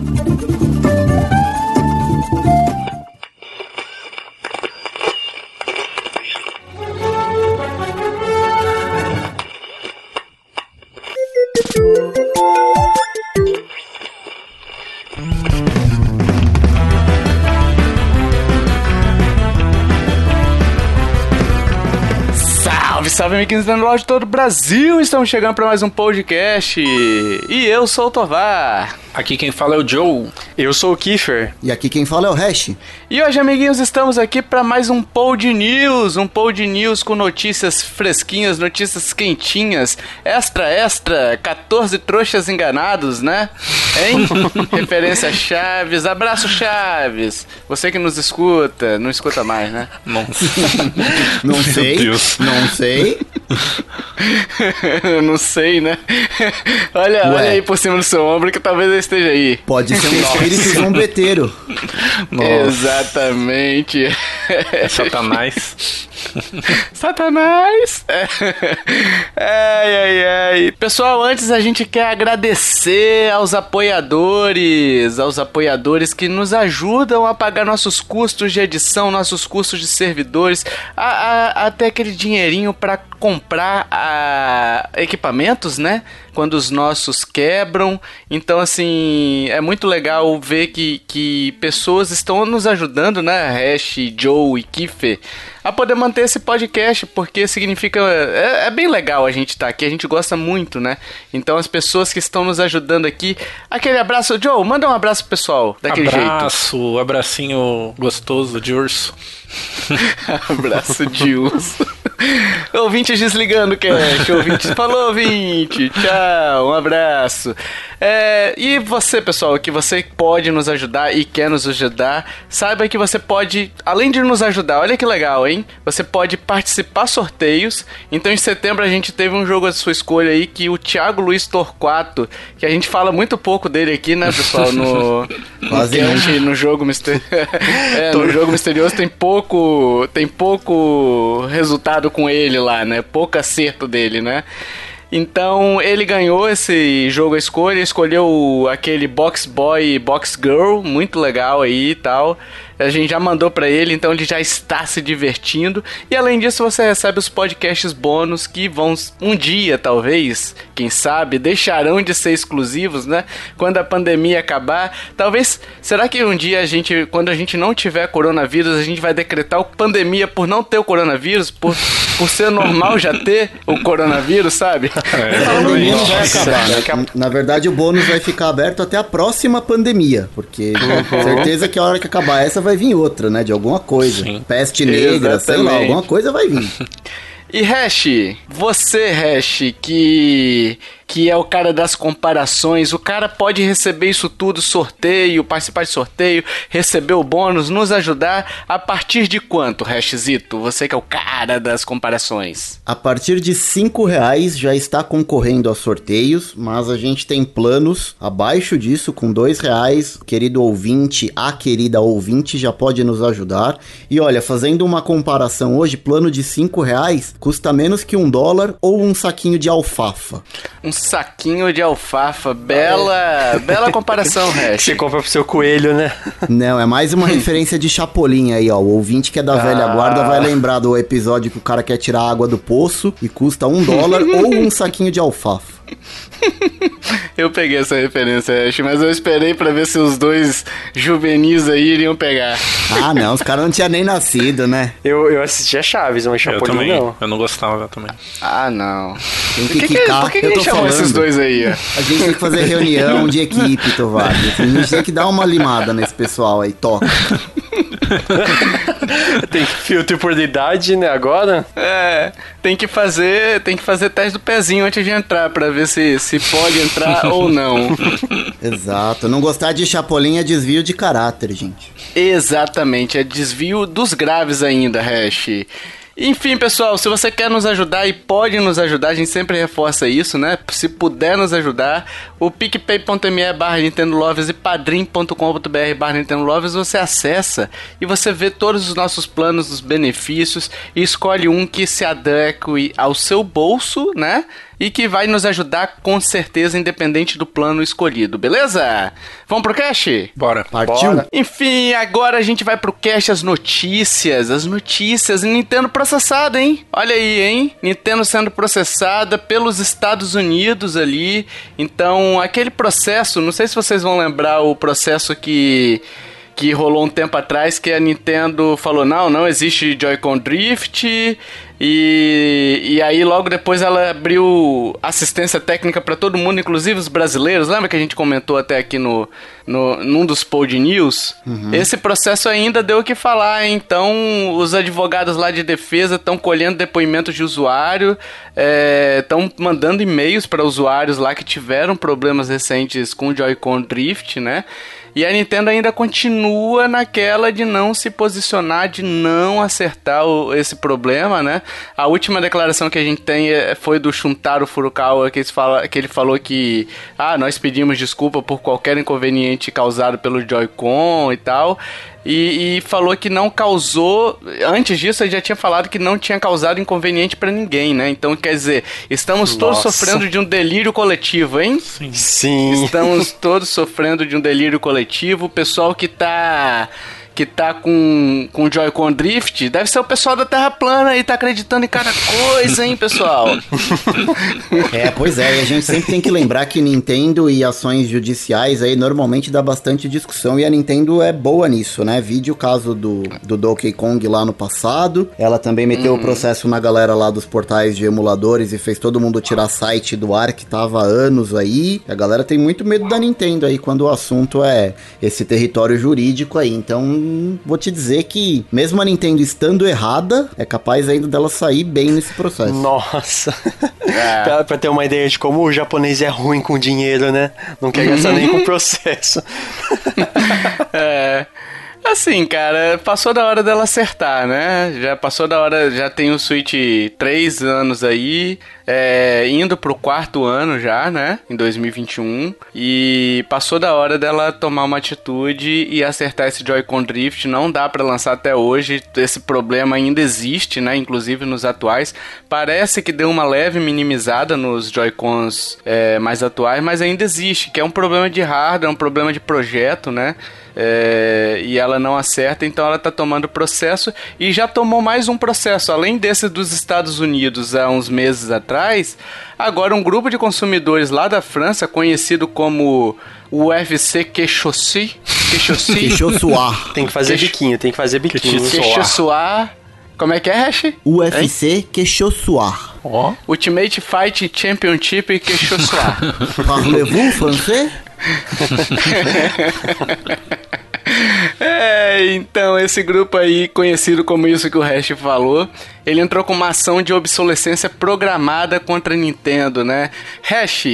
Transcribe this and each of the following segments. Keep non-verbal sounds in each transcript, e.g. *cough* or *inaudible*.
Salve, amiguinhos da loja de todo o Brasil! Estamos chegando para mais um podcast. E eu sou o Tovar. Aqui quem fala é o Joe. Eu sou o Kiefer. E aqui quem fala é o Hash. E hoje, amiguinhos, estamos aqui para mais um Pod News. Um Pod News com notícias fresquinhas, notícias quentinhas. Extra, extra. 14 trouxas enganados, né? Hein? *laughs* Referência Chaves. Abraço, Chaves. Você que nos escuta. Não escuta mais, né? Não, não sei. Não sei. *laughs* não sei, né? olha, olha aí por cima do seu ombro que talvez esteja aí. Pode ser um *laughs* espírito zombeteiro. Exatamente. É Satanás. *laughs* Satanás! ai, ai, ai. Pessoal, antes a gente quer agradecer aos apoiadores, aos apoiadores que nos ajudam a pagar nossos custos de edição, nossos custos de servidores, a, a, até aquele dinheirinho para comprar a, equipamentos, né? Quando os nossos quebram. Então, assim, é muito legal ver que, que pessoas estão nos ajudando, né? Hash, Joe e Kiffer a poder manter esse podcast, porque significa. É, é bem legal a gente estar tá aqui, a gente gosta muito, né? Então as pessoas que estão nos ajudando aqui. Aquele abraço, Joe, manda um abraço pro pessoal, daquele abraço, jeito. Abraço, abracinho gostoso de urso. *laughs* abraço de urso. *laughs* ouvinte desligando o cast, ouvinte. *laughs* Falou, ouvinte. Tchau, um abraço. É, e você, pessoal, que você pode nos ajudar e quer nos ajudar, saiba que você pode, além de nos ajudar, olha que legal, hein? Você pode participar sorteios. Então, em setembro, a gente teve um jogo à sua escolha aí que o Thiago Luiz Torquato, que a gente fala muito pouco dele aqui, né, pessoal? No, *laughs* no, no jogo mister... *laughs* é, no jogo misterioso tem pouco, tem pouco resultado com ele lá, né? Pouco acerto dele, né? Então ele ganhou esse jogo a escolha, escolheu aquele Box Boy Box Girl, muito legal aí e tal. A gente já mandou para ele, então ele já está se divertindo. E além disso, você recebe os podcasts bônus que vão um dia, talvez, quem sabe, deixarão de ser exclusivos, né? Quando a pandemia acabar. Talvez, será que um dia a gente, quando a gente não tiver coronavírus, a gente vai decretar pandemia por não ter o coronavírus, por, por ser normal já ter o coronavírus, sabe? *laughs* É, não vai acabar, né? Na verdade, o bônus vai ficar aberto até a próxima pandemia, porque uhum. certeza que a hora que acabar essa vai vai vir outra, né? De alguma coisa. Sim. Peste negra, Exatamente. sei lá, alguma coisa vai vir. *laughs* E Hash, você, Hash, que que é o cara das comparações. O cara pode receber isso tudo, sorteio, participar de sorteio, receber o bônus, nos ajudar a partir de quanto, Hashzito? Você que é o cara das comparações. A partir de cinco reais já está concorrendo a sorteios, mas a gente tem planos abaixo disso, com dois reais. Querido ouvinte, a querida ouvinte já pode nos ajudar. E olha, fazendo uma comparação hoje, plano de cinco reais custa menos que um dólar ou um saquinho de alfafa. Um saquinho de alfafa. Bela, bela comparação, *laughs* Hash. Você compra pro seu coelho, né? Não, é mais uma referência de Chapolin aí, ó. O ouvinte que é da ah. velha guarda vai lembrar do episódio que o cara quer tirar água do poço e custa um dólar ou um saquinho de alfafa. Eu peguei essa referência, Ash, mas eu esperei para ver se os dois juvenis aí iriam pegar. Ah, não, os caras não tinham nem nascido, né? Eu, eu assistia Chaves, mas Chapolin eu também, não. Eu não gostava também. Ah, não. Tem que, que quicar, por que, que, que gente chamou esses dois aí? Ó? A gente tem que fazer reunião de equipe, Tovar. A gente tem que dar uma limada nesse pessoal aí, toca. *laughs* tem filtro por idade, né, agora? É, tem que fazer, tem que fazer teste do pezinho antes de entrar para ver se, se pode entrar *laughs* ou não. Exato. Não gostar de Chapolin é desvio de caráter, gente. Exatamente, é desvio dos graves ainda, Hash. Enfim, pessoal, se você quer nos ajudar e pode nos ajudar, a gente sempre reforça isso, né? Se puder nos ajudar, o picpay.me barra Nintendo Loves e padrim.com.br barra Nintendo Loves você acessa e você vê todos os nossos planos, os benefícios e escolhe um que se adeque ao seu bolso, né? E que vai nos ajudar com certeza, independente do plano escolhido, beleza? Vamos pro cast? Bora. Partiu? Bora. Enfim, agora a gente vai pro cast as notícias, as notícias. Nintendo processada, hein? Olha aí, hein? Nintendo sendo processada pelos Estados Unidos ali. Então, aquele processo, não sei se vocês vão lembrar o processo que que rolou um tempo atrás que a Nintendo falou: não, não existe Joy-Con Drift. E, e aí logo depois ela abriu assistência técnica para todo mundo, inclusive os brasileiros. Lembra que a gente comentou até aqui no, no num dos Pod News? Uhum. Esse processo ainda deu o que falar, então os advogados lá de defesa estão colhendo depoimentos de usuário, estão é, mandando e-mails para usuários lá que tiveram problemas recentes com o Joy-Con Drift, né? E a Nintendo ainda continua naquela de não se posicionar, de não acertar o, esse problema, né? A última declaração que a gente tem é, foi do Shuntaro Furukawa, que ele, fala, que ele falou que ah, nós pedimos desculpa por qualquer inconveniente causado pelo Joy-Con e tal. E, e, falou que não causou. Antes disso, ele já tinha falado que não tinha causado inconveniente para ninguém, né? Então, quer dizer, estamos todos Nossa. sofrendo de um delírio coletivo, hein? Sim. Sim. Estamos todos sofrendo de um delírio coletivo. O pessoal que tá que tá com, com Joy-Con Drift, deve ser o pessoal da Terra Plana e tá acreditando em cada coisa, hein, pessoal? *laughs* é, pois é, e a gente sempre tem que lembrar que Nintendo e ações judiciais aí normalmente dá bastante discussão e a Nintendo é boa nisso, né? Vídeo o caso do, do Donkey Kong lá no passado, ela também meteu uhum. o processo na galera lá dos portais de emuladores e fez todo mundo tirar site do ar que tava há anos aí. A galera tem muito medo da Nintendo aí quando o assunto é esse território jurídico aí, então vou te dizer que, mesmo a Nintendo estando errada, é capaz ainda dela sair bem nesse processo. Nossa. *laughs* É. pra, pra, ter uma ideia de como o japonês é ruim com dinheiro, né? Não quer gastar nem com o *laughs* processo. é. Assim, cara, passou da hora dela acertar, né? Já passou da hora, já tem o Switch três anos aí, é, indo pro quarto ano já, né? Em 2021. E passou da hora dela tomar uma atitude e acertar esse Joy-Con Drift. Não dá para lançar até hoje. Esse problema ainda existe, né? Inclusive nos atuais. Parece que deu uma leve minimizada nos Joy-Cons é, mais atuais, mas ainda existe, que é um problema de hardware, é um problema de projeto, né? É, e ela não acerta, então ela está tomando processo e já tomou mais um processo, além desse dos Estados Unidos há uns meses atrás. Agora, um grupo de consumidores lá da França, conhecido como UFC Quechossi. Quechossuar. *laughs* tem que fazer Queixo... biquinho, tem que fazer biquinho. Quechossuar. Como é que é, Hash? UFC Quechossuar. Oh. Ultimate Fight Championship Quechossuar. *laughs* Parlez-vous français? *laughs* É, então, esse grupo aí, conhecido como isso que o Hash falou, ele entrou com uma ação de obsolescência programada contra a Nintendo, né? Hash,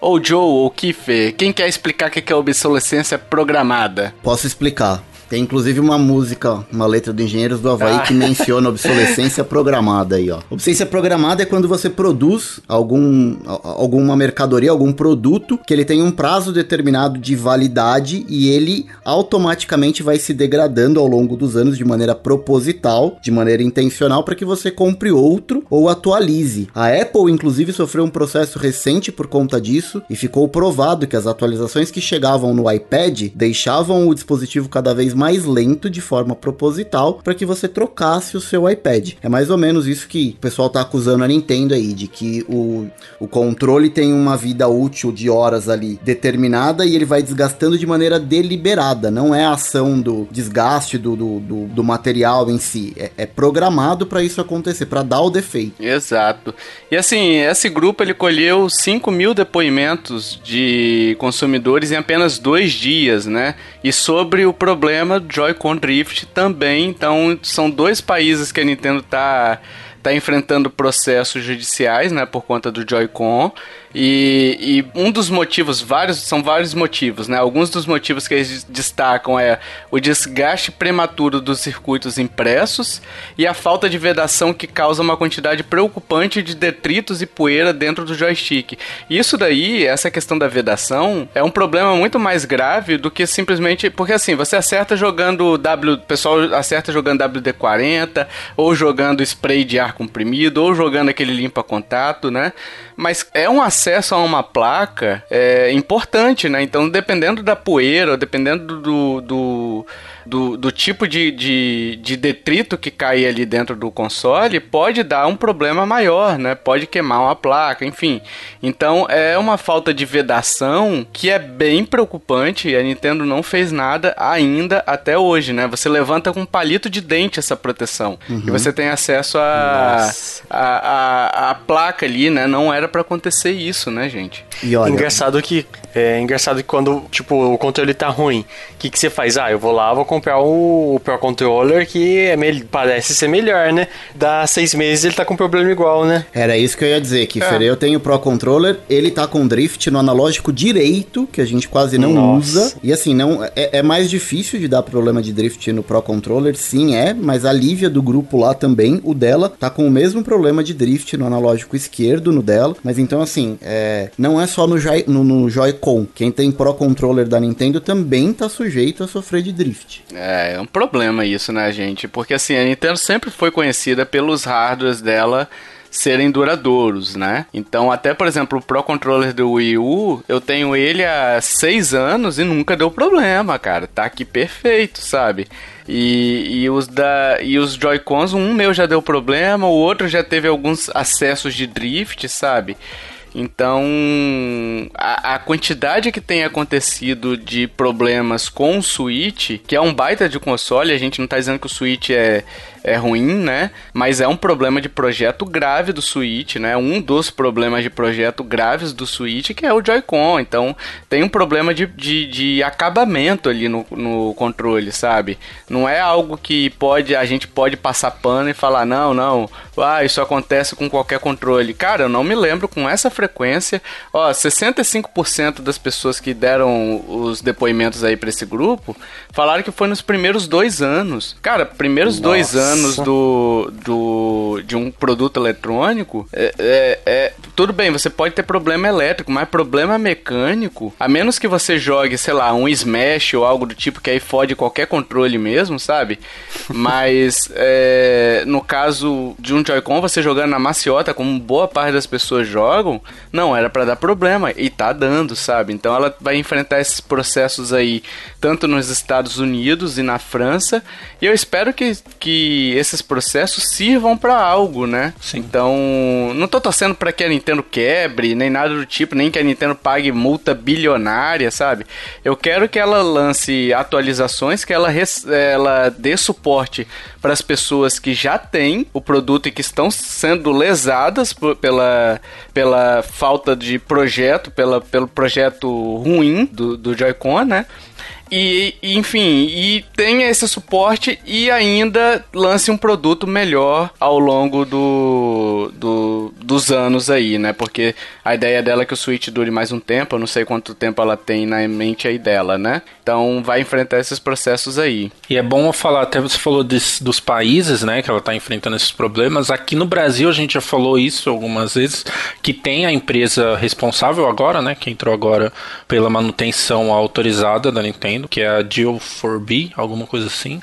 ou Joe, ou Kiffer, quem quer explicar o que é obsolescência programada? Posso explicar. Tem inclusive uma música, uma letra do Engenheiros do Havaí ah. que menciona *laughs* obsolescência programada aí, ó. Obsolescência programada é quando você produz algum, alguma mercadoria, algum produto que ele tem um prazo determinado de validade e ele automaticamente vai se degradando ao longo dos anos de maneira proposital, de maneira intencional, para que você compre outro ou atualize. A Apple, inclusive, sofreu um processo recente por conta disso e ficou provado que as atualizações que chegavam no iPad deixavam o dispositivo cada vez mais lento de forma proposital para que você trocasse o seu iPad. É mais ou menos isso que o pessoal tá acusando a Nintendo aí, de que o, o controle tem uma vida útil de horas ali determinada e ele vai desgastando de maneira deliberada, não é a ação do desgaste do, do, do, do material em si, é, é programado para isso acontecer, para dar o defeito. Exato. E assim, esse grupo ele colheu 5 mil depoimentos de consumidores em apenas dois dias, né? E sobre o problema problema Joy-Con Drift também. Então, são dois países que a Nintendo está tá enfrentando processos judiciais, né, por conta do Joy-Con. E, e, um dos motivos, vários, são vários motivos, né? Alguns dos motivos que eles destacam é o desgaste prematuro dos circuitos impressos e a falta de vedação que causa uma quantidade preocupante de detritos e poeira dentro do joystick. Isso daí, essa questão da vedação, é um problema muito mais grave do que simplesmente. Porque assim, você acerta jogando W. O pessoal acerta jogando WD-40 ou jogando spray de ar comprimido ou jogando aquele limpa-contato, né? Mas é um acesso a uma placa é, importante, né? Então, dependendo da poeira, dependendo do, do do, do tipo de, de, de detrito que cai ali dentro do console, pode dar um problema maior, né? Pode queimar uma placa, enfim. Então é uma falta de vedação que é bem preocupante e a Nintendo não fez nada ainda até hoje, né? Você levanta com um palito de dente essa proteção uhum. e você tem acesso a, a, a, a, placa ali, né? Não era para acontecer isso, né, gente? E olha, engraçado que é engraçado que quando tipo o controle tá ruim, o que que você faz? Ah, eu vou lá, vou comprar o, Pro Controller que é parece ser melhor, né? Dá seis meses ele tá com problema igual, né? Era isso que eu ia dizer, que é. eu tenho o Pro Controller, ele tá com drift no analógico direito, que a gente quase não Nossa. usa. E assim, não é, é, mais difícil de dar problema de drift no Pro Controller, sim, é, mas a Lívia do grupo lá também, o dela, tá com o mesmo problema de drift no analógico esquerdo, no dela. Mas então, assim, é, não é só no, no, no Joy-Con. Quem tem Pro Controller da Nintendo também tá sujeito a sofrer de drift. É, é um problema isso, né, gente? Porque assim, a Nintendo sempre foi conhecida pelos hardwares dela serem duradouros, né? Então, até por exemplo, o Pro Controller do Wii U, eu tenho ele há seis anos e nunca deu problema, cara. Tá aqui perfeito, sabe? E, e os da e os Joy-Cons, um meu já deu problema, o outro já teve alguns acessos de drift, sabe? Então, a, a, quantidade que tem acontecido de problemas com o Switch, que é um baita de console, a gente não tá dizendo que o Switch é, é ruim, né? Mas é um problema de projeto grave do Switch, né? Um dos problemas de projeto graves do Switch, que é o Joy-Con. Então, tem um problema de, de, de, acabamento ali no, no controle, sabe? Não é algo que pode a gente pode passar pano e falar, não, não, ah, isso acontece com qualquer controle. Cara, eu não me lembro com essa frequência. Ó, 65% das pessoas que deram os depoimentos aí para esse grupo falaram que foi nos primeiros dois anos. Cara, primeiros Nossa. dois anos anos do, do, de um produto eletrônico, é, é, é, tudo bem, você pode ter problema elétrico, mas problema mecânico, a menos que você jogue, sei lá, um Smash ou algo do tipo que aí fode qualquer controle mesmo, sabe? Mas *laughs* é, no caso de um Joy-Con, você jogando na maciota, como boa parte das pessoas jogam, não era para dar problema e tá dando, sabe? Então ela vai enfrentar esses processos aí tanto nos Estados Unidos e na França, e eu espero que, que esses processos sirvam para algo, né? Sim. Então, não tô torcendo para que a Nintendo quebre, nem nada do tipo, nem que a Nintendo pague multa bilionária, sabe? Eu quero que ela lance atualizações, que ela, ela dê suporte para as pessoas que já têm o produto e que estão sendo lesadas por, pela, pela falta de projeto, pela, pelo projeto ruim do, do Joy-Con, né? E, enfim, e tenha esse suporte e ainda lance um produto melhor ao longo do, do, dos anos aí, né? Porque a ideia dela é que o Switch dure mais um tempo, eu não sei quanto tempo ela tem na mente aí dela, né? Então vai enfrentar esses processos aí. E é bom falar, até você falou desse, dos países, né, que ela está enfrentando esses problemas. Aqui no Brasil a gente já falou isso algumas vezes, que tem a empresa responsável agora, né, que entrou agora pela manutenção autorizada da Nintendo que é a Deal 4B, alguma coisa assim.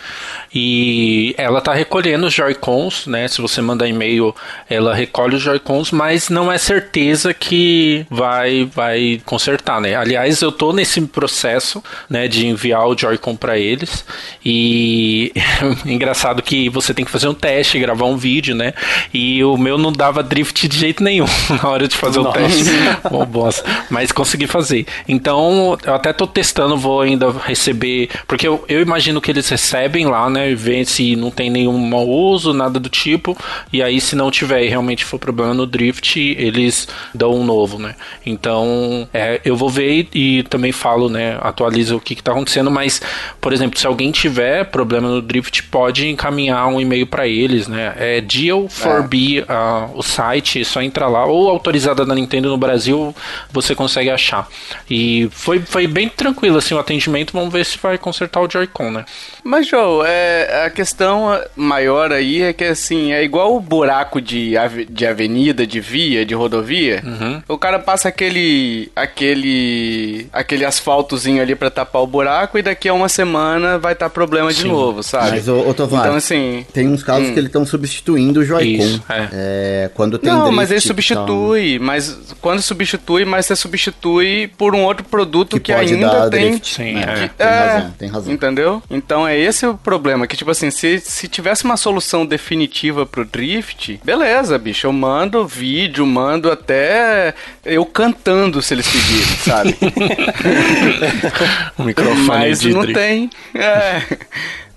E ela está recolhendo os Joy-Cons, né? Se você mandar e-mail, ela recolhe os Joy-Cons, mas não é certeza que vai vai consertar, né? Aliás, eu estou nesse processo, né, de enviar o Joy-Con para eles. E *laughs* engraçado que você tem que fazer um teste, gravar um vídeo, né? E o meu não dava drift de jeito nenhum *laughs* na hora de fazer Nossa. o teste. *laughs* Bom, bosta. Mas consegui fazer. Então, eu até estou testando, vou ainda receber. Porque eu, eu imagino que eles recebem lá, né? E vêem se não tem nenhum mau uso, nada do tipo. E aí, se não tiver e realmente for problema no drift, eles dão um novo, né? Então, é, eu vou ver e, e, também falo, né? Atualiza o que, está acontecendo. Mas, por exemplo, se alguém tiver problema no drift, pode encaminhar um e-mail para eles, né? É Deal4B, é. uh, o site, é só entrar lá. Ou autorizada da Nintendo no Brasil, você consegue achar. E foi, foi bem tranquilo, assim, o atendimento vamos ver se vai consertar o Joy-Con, né? Mas, Joe, é, a questão maior aí é que, assim, é igual o buraco de, de avenida, de via, de rodovia. Uhum. O cara passa aquele, aquele, aquele asfaltozinho ali para tapar o buraco e daqui a uma semana vai estar tá problema Sim. de novo, sabe? Mas, ô, ô Tovar, então, assim... Tem uns casos hum. que eles estão substituindo o Joy-Con. É. é. quando tem Não, mas ele substitui, mas quando substitui, mas você substitui por um outro produto que, que ainda tem... Sim, é. Que, tem é, razão, tem razão. Entendeu? Então é esse o problema, que tipo assim, se, se tivesse uma solução definitiva pro drift, beleza, bicho, eu mando vídeo, mando até eu cantando se eles pedirem, sabe? *laughs* *laughs* microfone Mas não tem. É.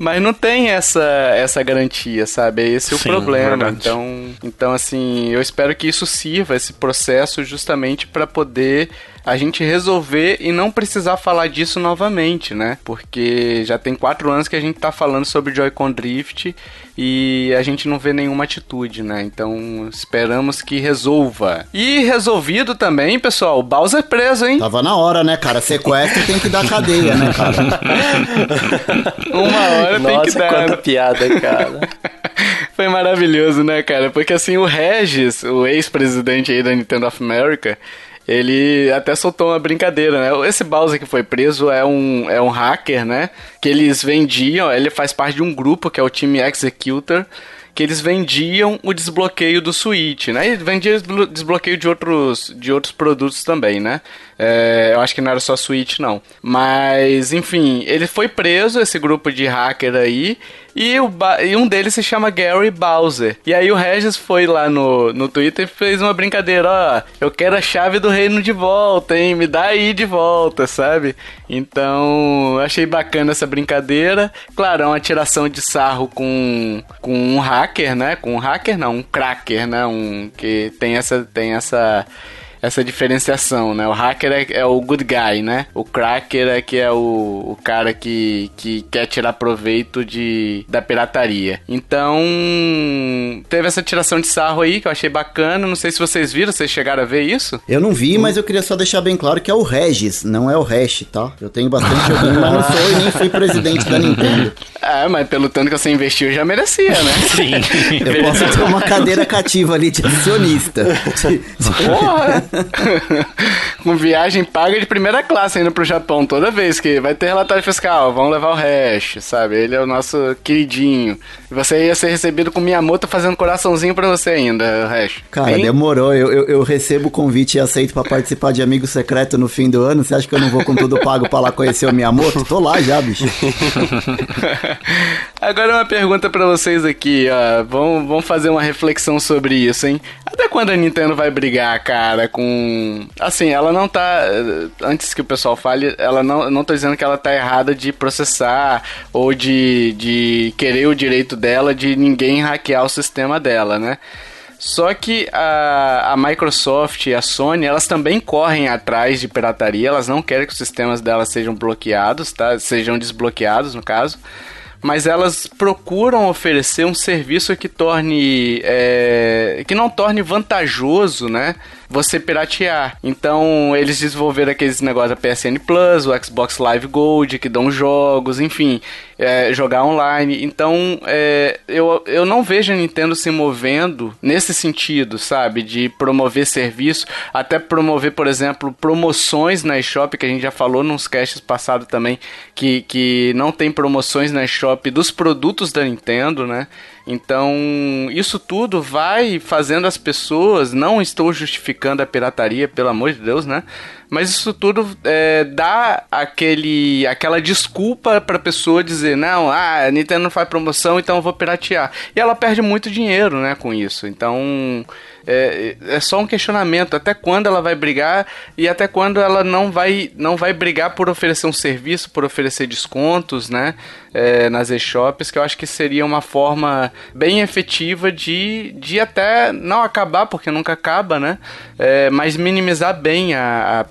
Mas não tem essa, essa garantia, sabe? É esse o problema. Então, então, assim, eu espero que isso sirva, esse processo, justamente para poder a gente resolver e não precisar falar disso novamente, né? Porque já tem quatro anos que a gente tá falando sobre Joy-Con Drift e a gente não vê nenhuma atitude, né? Então esperamos que resolva. E resolvido também, pessoal, o Bowser preso, hein? Tava na hora, né, cara? Sequestro tem que dar cadeia, né, cara? *laughs* Uma hora Nossa, tem que dar. Quanta piada, cara. *laughs* Foi maravilhoso, né, cara? Porque assim, o Regis, o ex-presidente aí da Nintendo of America, ele até soltou uma brincadeira, né? Esse Bowser que foi preso é um, é um hacker, né? Que eles vendiam, ele faz parte de um grupo que é o time Executor, que eles vendiam o desbloqueio do Switch, né? E vendia desbloqueio de outros, de outros produtos também, né? É, eu acho que não era só Switch, não. Mas, enfim, ele foi preso, esse grupo de hacker aí, e, o e um deles se chama Gary Bowser. E aí o Regis foi lá no, no Twitter e fez uma brincadeira, ó, eu quero a chave do reino de volta, hein? Me dá aí de volta, sabe? Então, achei bacana essa brincadeira. Claro, é uma tiração de sarro com, com um hacker, né? Com um hacker não, um cracker, né? Um que tem essa tem essa essa diferenciação, né? O hacker é, é, o good guy, né? O cracker é que é o, o cara que, que quer tirar proveito de, da pirataria. Então, teve essa tiração de sarro aí que eu achei bacana. Não sei se vocês viram, vocês chegaram a ver isso? Eu não vi, mas eu queria só deixar bem claro que é o Regis, não é o Hash, tá? Eu tenho bastante joguinho, mas não *laughs* sou e nem fui presidente da Nintendo. *laughs* É, mas pelo tanto que você investiu, já merecia, né? *laughs* Sim. eu posso ter uma cadeira cativa ali de acionista. Porra! *laughs* com viagem paga de primeira classe indo pro Japão toda vez que vai ter relatório fiscal, vamos levar o hash, sabe? Ele é o nosso queridinho. E você ia ser recebido com minha moto fazendo coraçãozinho pra você ainda, o hash. Cara, hein? demorou. Eu, eu, eu, recebo o convite e aceito para participar de Amigo Secreto no fim do ano. Você acha que eu não vou com tudo pago pra lá conhecer o Miyamoto? Tô lá já, bicho. *laughs* Agora uma pergunta para vocês aqui, ó. Vamos, vamos fazer uma reflexão sobre isso, hein? Até quando a Nintendo vai brigar, cara, com. Assim, ela não tá. Antes que o pessoal fale, ela não, não tô dizendo que ela tá errada de processar ou de, de querer o direito dela de ninguém hackear o sistema dela, né? Só que a, a Microsoft e a Sony, elas também correm atrás de pirataria, elas não querem que os sistemas delas sejam bloqueados, tá? Sejam desbloqueados, no caso mas elas procuram oferecer um serviço que torne é, que não torne vantajoso, né? Você piratear. Então, eles desenvolveram aqueles negócios da PSN Plus, o Xbox Live Gold, que dão jogos, enfim, é, jogar online. Então, é, eu, eu não vejo a Nintendo se movendo nesse sentido, sabe? De promover serviço, até promover, por exemplo, promoções na eShop, que a gente já falou nos casts passados também, que, que não tem promoções na eShop dos produtos da Nintendo, né? Então, isso tudo vai fazendo as pessoas, não estou justificando a pirataria, pelo amor de Deus, né? Mas isso tudo é, dá aquele, aquela desculpa para a pessoa dizer: não, ah, a Nintendo não faz promoção, então eu vou piratear. E ela perde muito dinheiro né, com isso. Então é, é só um questionamento: até quando ela vai brigar e até quando ela não vai, não vai brigar por oferecer um serviço, por oferecer descontos né, é, nas e-shops, que eu acho que seria uma forma bem efetiva de, de até não acabar, porque nunca acaba, né? É, mas minimizar bem a, a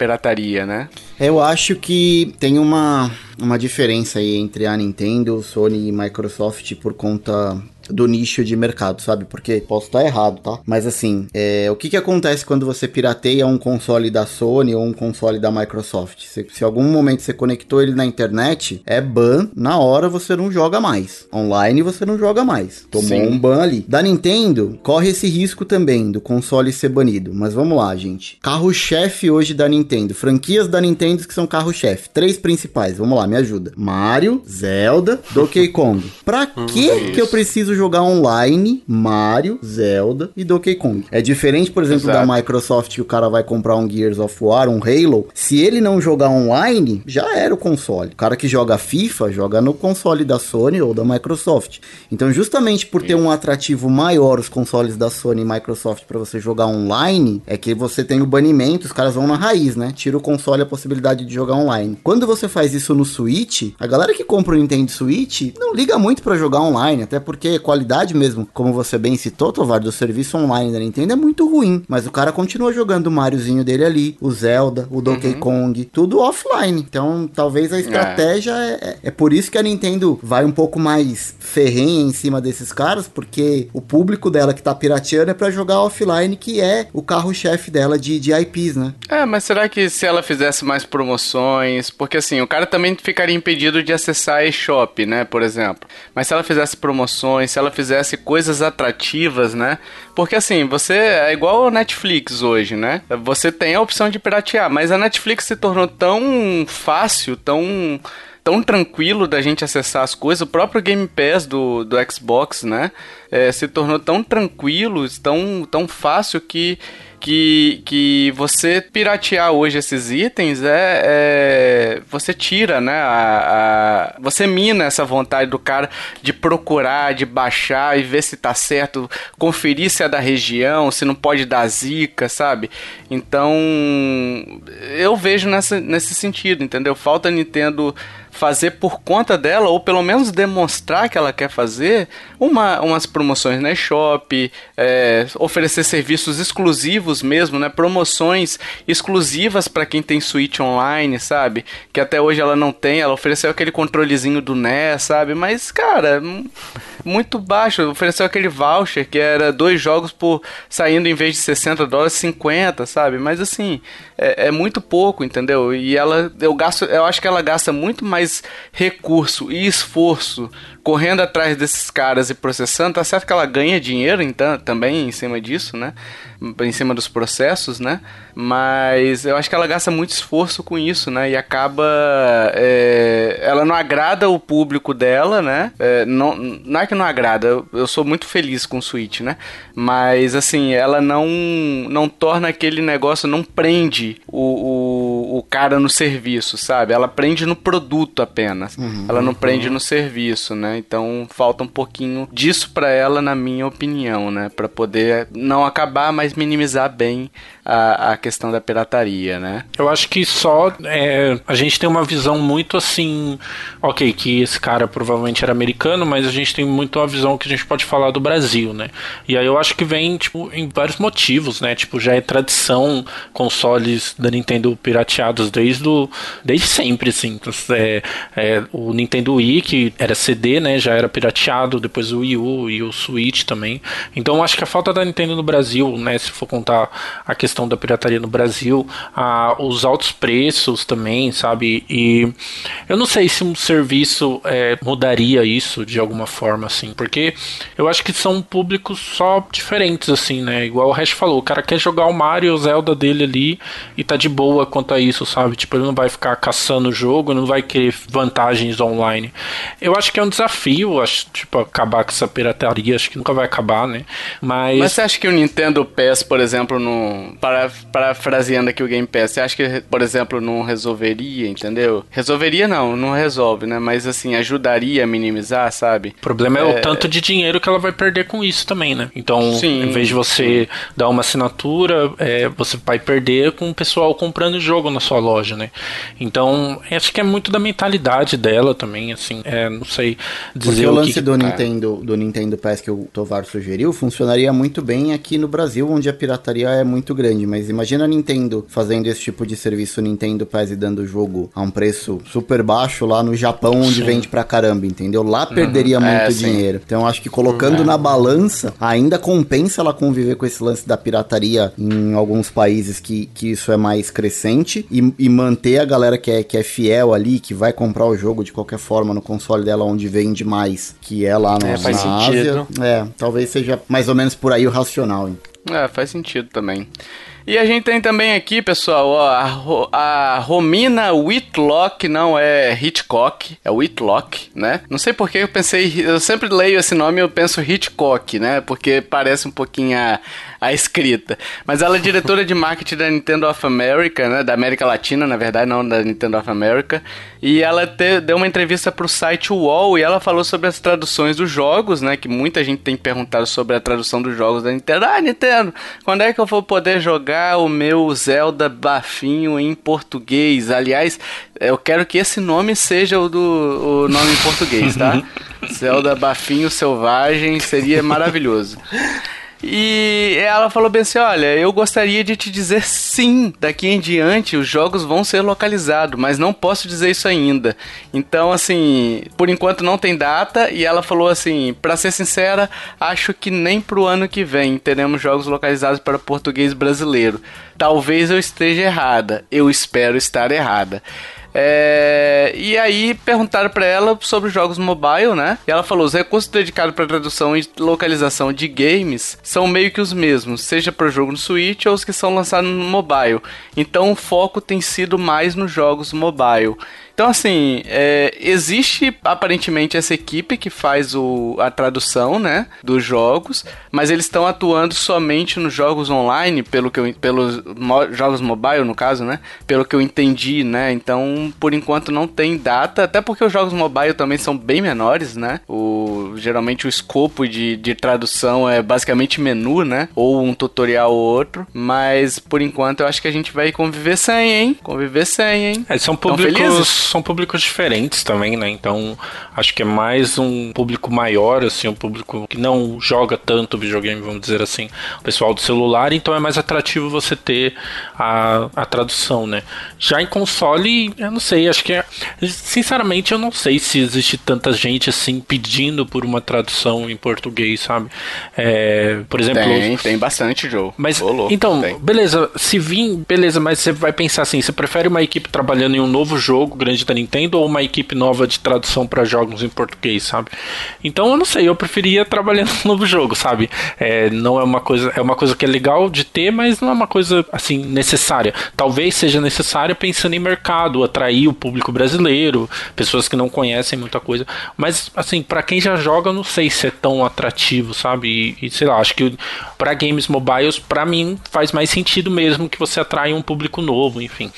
né? Eu acho que tem uma, uma diferença aí entre a Nintendo, Sony e Microsoft por conta do nicho de mercado, sabe? Porque posso estar errado, tá? Mas assim, é, o que que acontece quando você pirateia um console da Sony ou um console da Microsoft? Se, se algum momento você conectou ele na internet, é ban, na hora você não joga mais. Online você não joga mais. Tomou Sim. um ban ali. Da Nintendo, corre esse risco também do console ser banido. Mas vamos lá, gente. Carro-chefe hoje da Nintendo. Franquias da Nintendo que são carro-chefe. Três principais. Vamos lá, me ajuda. Mario, Zelda, Donkey Kong. Pra hum, que que eu preciso jogar online Mario, Zelda e Donkey Kong? É diferente, por exemplo, Exato. da Microsoft que o cara vai comprar um Gears of War, um Halo. Se ele não jogar online, já era o console. O cara que joga FIFA, joga no console da Sony ou da Microsoft. Então, justamente por ter um atrativo maior os consoles da Sony e Microsoft para você jogar online, é que você tem o banimento, os caras vão na raiz, né? Tira o console a possibilidade de jogar online. Quando você faz isso no Switch, a galera que compra o Nintendo Switch não liga muito para jogar online, até porque qualidade mesmo, como você bem citou, Tovar, do serviço online da Nintendo é muito ruim, mas o cara continua jogando o Mariozinho dele ali, o Zelda, o Donkey uhum. Kong, tudo offline. Então, talvez a estratégia é. É, é por isso que a Nintendo vai um pouco mais ferrenha em cima desses caras, porque o público dela que tá pirateando é para jogar offline, que é o carro-chefe dela de, de IPs, né? É, mas será que se ela fizesse mais promoções, porque assim, o cara também ficaria impedido de acessar a eShop, né, por exemplo. Mas se ela fizesse promoções, se ela fizesse coisas atrativas, né? Porque assim, você é igual a Netflix hoje, né? Você tem a opção de piratear, mas a Netflix se tornou tão fácil, tão tão tranquilo da gente acessar as coisas. O próprio Game Pass do, do Xbox, né? É, se tornou tão tranquilo, tão, tão fácil que que, que você piratear hoje esses itens é, é você tira, né? A, a, você mina essa vontade do cara de procurar, de baixar e ver se tá certo, conferir se é da região, se não pode dar zica, sabe? Então eu vejo nessa, nesse sentido, entendeu? Falta Nintendo fazer por conta dela, ou pelo menos demonstrar que ela quer fazer, uma, umas promoções na eShop, é, oferecer serviços exclusivos mesmo, né? Promoções exclusivas para quem tem Switch online, sabe? Que até hoje ela não tem, ela ofereceu aquele controlezinho do NES, sabe? Mas, cara, muito baixo. Ofereceu aquele voucher que era dois jogos por saindo em vez de 60 dólares, 50, sabe? Mas assim, é, é muito pouco, entendeu? E ela, eu gasto, eu acho que ela gasta muito mais recurso e esforço correndo atrás desses caras e processando, tá certo que ela ganha dinheiro então, também em cima disso, né? Em cima dos processos, né? Mas eu acho que ela gasta muito esforço com isso, né? E acaba. É, ela não agrada o público dela, né? É, não, não é que não agrada, eu, eu sou muito feliz com o Switch, né? Mas assim, ela não, não torna aquele negócio, não prende o, o, o cara no serviço, sabe? Ela prende no produto apenas. Uhum, ela não prende uhum. no serviço, né? Então falta um pouquinho disso para ela, na minha opinião, né? Para poder não acabar, mas minimizar bem a, a questão da pirataria, né? Eu acho que só é, a gente tem uma visão muito assim, ok, que esse cara provavelmente era americano, mas a gente tem muito uma visão que a gente pode falar do Brasil, né? E aí eu acho que vem tipo em vários motivos, né? Tipo já é tradição consoles da Nintendo pirateados desde desde sempre, assim. Então, é, é, o Nintendo Wii que era CD, né? Já era pirateado, depois o Wii U e o Switch também. Então eu acho que a falta da Nintendo no Brasil, né? Se for contar a questão questão da pirataria no Brasil, a, os altos preços também, sabe? E eu não sei se um serviço é, mudaria isso de alguma forma, assim, porque eu acho que são públicos só diferentes, assim, né? Igual o Hash falou, o cara quer jogar o Mario, o Zelda dele ali e tá de boa quanto a isso, sabe? Tipo, ele não vai ficar caçando o jogo, não vai querer vantagens online. Eu acho que é um desafio, acho, tipo, acabar com essa pirataria, acho que nunca vai acabar, né? Mas. Mas você acha que o Nintendo PES, por exemplo, não para, parafraseando aqui o Game Pass, você acha que, por exemplo, não resolveria, entendeu? Resolveria não, não resolve, né? Mas assim, ajudaria a minimizar, sabe? O problema é, é... o tanto de dinheiro que ela vai perder com isso também, né? Então, sim, em vez de você sim. dar uma assinatura, é, você vai perder com o pessoal comprando jogo na sua loja, né? Então, acho que é muito da mentalidade dela também, assim, é, não sei dizer Porque o, o lance que... do, Nintendo, do Nintendo Pass que o Tovar sugeriu funcionaria muito bem aqui no Brasil, onde a pirataria é muito grande grande, mas imagina a Nintendo fazendo esse tipo de serviço Nintendo Pass e dando o jogo a um preço super baixo lá no Japão, onde sim. vende pra caramba, entendeu? Lá perderia uhum. muito é, dinheiro. Então acho que colocando uhum. na balança, ainda compensa ela conviver com esse lance da pirataria em alguns países que, que isso é mais crescente e, e manter a galera que é, que é fiel ali, que vai comprar o jogo de qualquer forma no console dela onde vende mais, que é lá no, é, na sentido. Ásia. É, talvez seja mais ou menos por aí o racional. Hein? É, faz sentido também. E a gente tem também aqui, pessoal, ó, a, a, Romina Whitlock, não é Hitchcock, é Whitlock, né? Não sei porque eu pensei, eu sempre leio esse nome e eu penso Hitchcock, né? Porque parece um pouquinho a, a escrita. Mas ela é diretora de marketing da Nintendo of America, né? Da América Latina, na verdade, não da Nintendo of America. E ela te, deu uma entrevista pro site UOL e ela falou sobre as traduções dos jogos, né? Que muita gente tem perguntado sobre a tradução dos jogos da Nintendo. Ah, Nintendo, quando é que eu vou poder jogar o meu Zelda bafinho em português? Aliás, eu quero que esse nome seja o do o nome em português, tá? *laughs* Zelda Bafinho Selvagem seria maravilhoso. E ela falou bem assim: olha, eu gostaria de te dizer sim, daqui em diante os jogos vão ser localizados, mas não posso dizer isso ainda. Então, assim, por enquanto não tem data. E ela falou assim: para ser sincera, acho que nem pro ano que vem teremos jogos localizados para português brasileiro. Talvez eu esteja errada, eu espero estar errada. É, e aí perguntaram para ela sobre os jogos mobile, né? E ela falou: os recursos dedicados para tradução e localização de games são meio que os mesmos, seja para o jogo no Switch ou os que são lançados no mobile. Então o foco tem sido mais nos jogos mobile. Então, assim, é, existe aparentemente essa equipe que faz o, a tradução, né, dos jogos, mas eles estão atuando somente nos jogos online, pelo que eu, pelos mo, jogos mobile, no caso, né, pelo que eu entendi, né. Então, por enquanto não tem data, até porque os jogos mobile também são bem menores, né. O, geralmente o escopo de, de tradução é basicamente menu, né, ou um tutorial ou outro, mas por enquanto eu acho que a gente vai conviver sem, hein, conviver sem, hein. É, são públicos são públicos diferentes também, né? Então, acho que é mais um público maior, assim, um público que não joga tanto videogame, vamos dizer assim, o pessoal do celular, então é mais atrativo você ter a, a tradução, né? Já em console, eu não sei, acho que é. Sinceramente, eu não sei se existe tanta gente assim pedindo por uma tradução em português, sabe? É, por exemplo. Tem, tem bastante jogo. Mas, então, tem. beleza, se vir, beleza, mas você vai pensar assim: você prefere uma equipe trabalhando em um novo jogo grande da Nintendo ou uma equipe nova de tradução para jogos em português, sabe? Então eu não sei, eu preferia trabalhar *laughs* no novo jogo, sabe? É, não é uma coisa, é uma coisa que é legal de ter, mas não é uma coisa assim necessária. Talvez seja necessária pensando em mercado, atrair o público brasileiro, pessoas que não conhecem muita coisa. Mas assim, para quem já joga, eu não sei se é tão atrativo, sabe? E, e sei lá, acho que para games mobiles, para mim faz mais sentido mesmo que você atrai um público novo, enfim.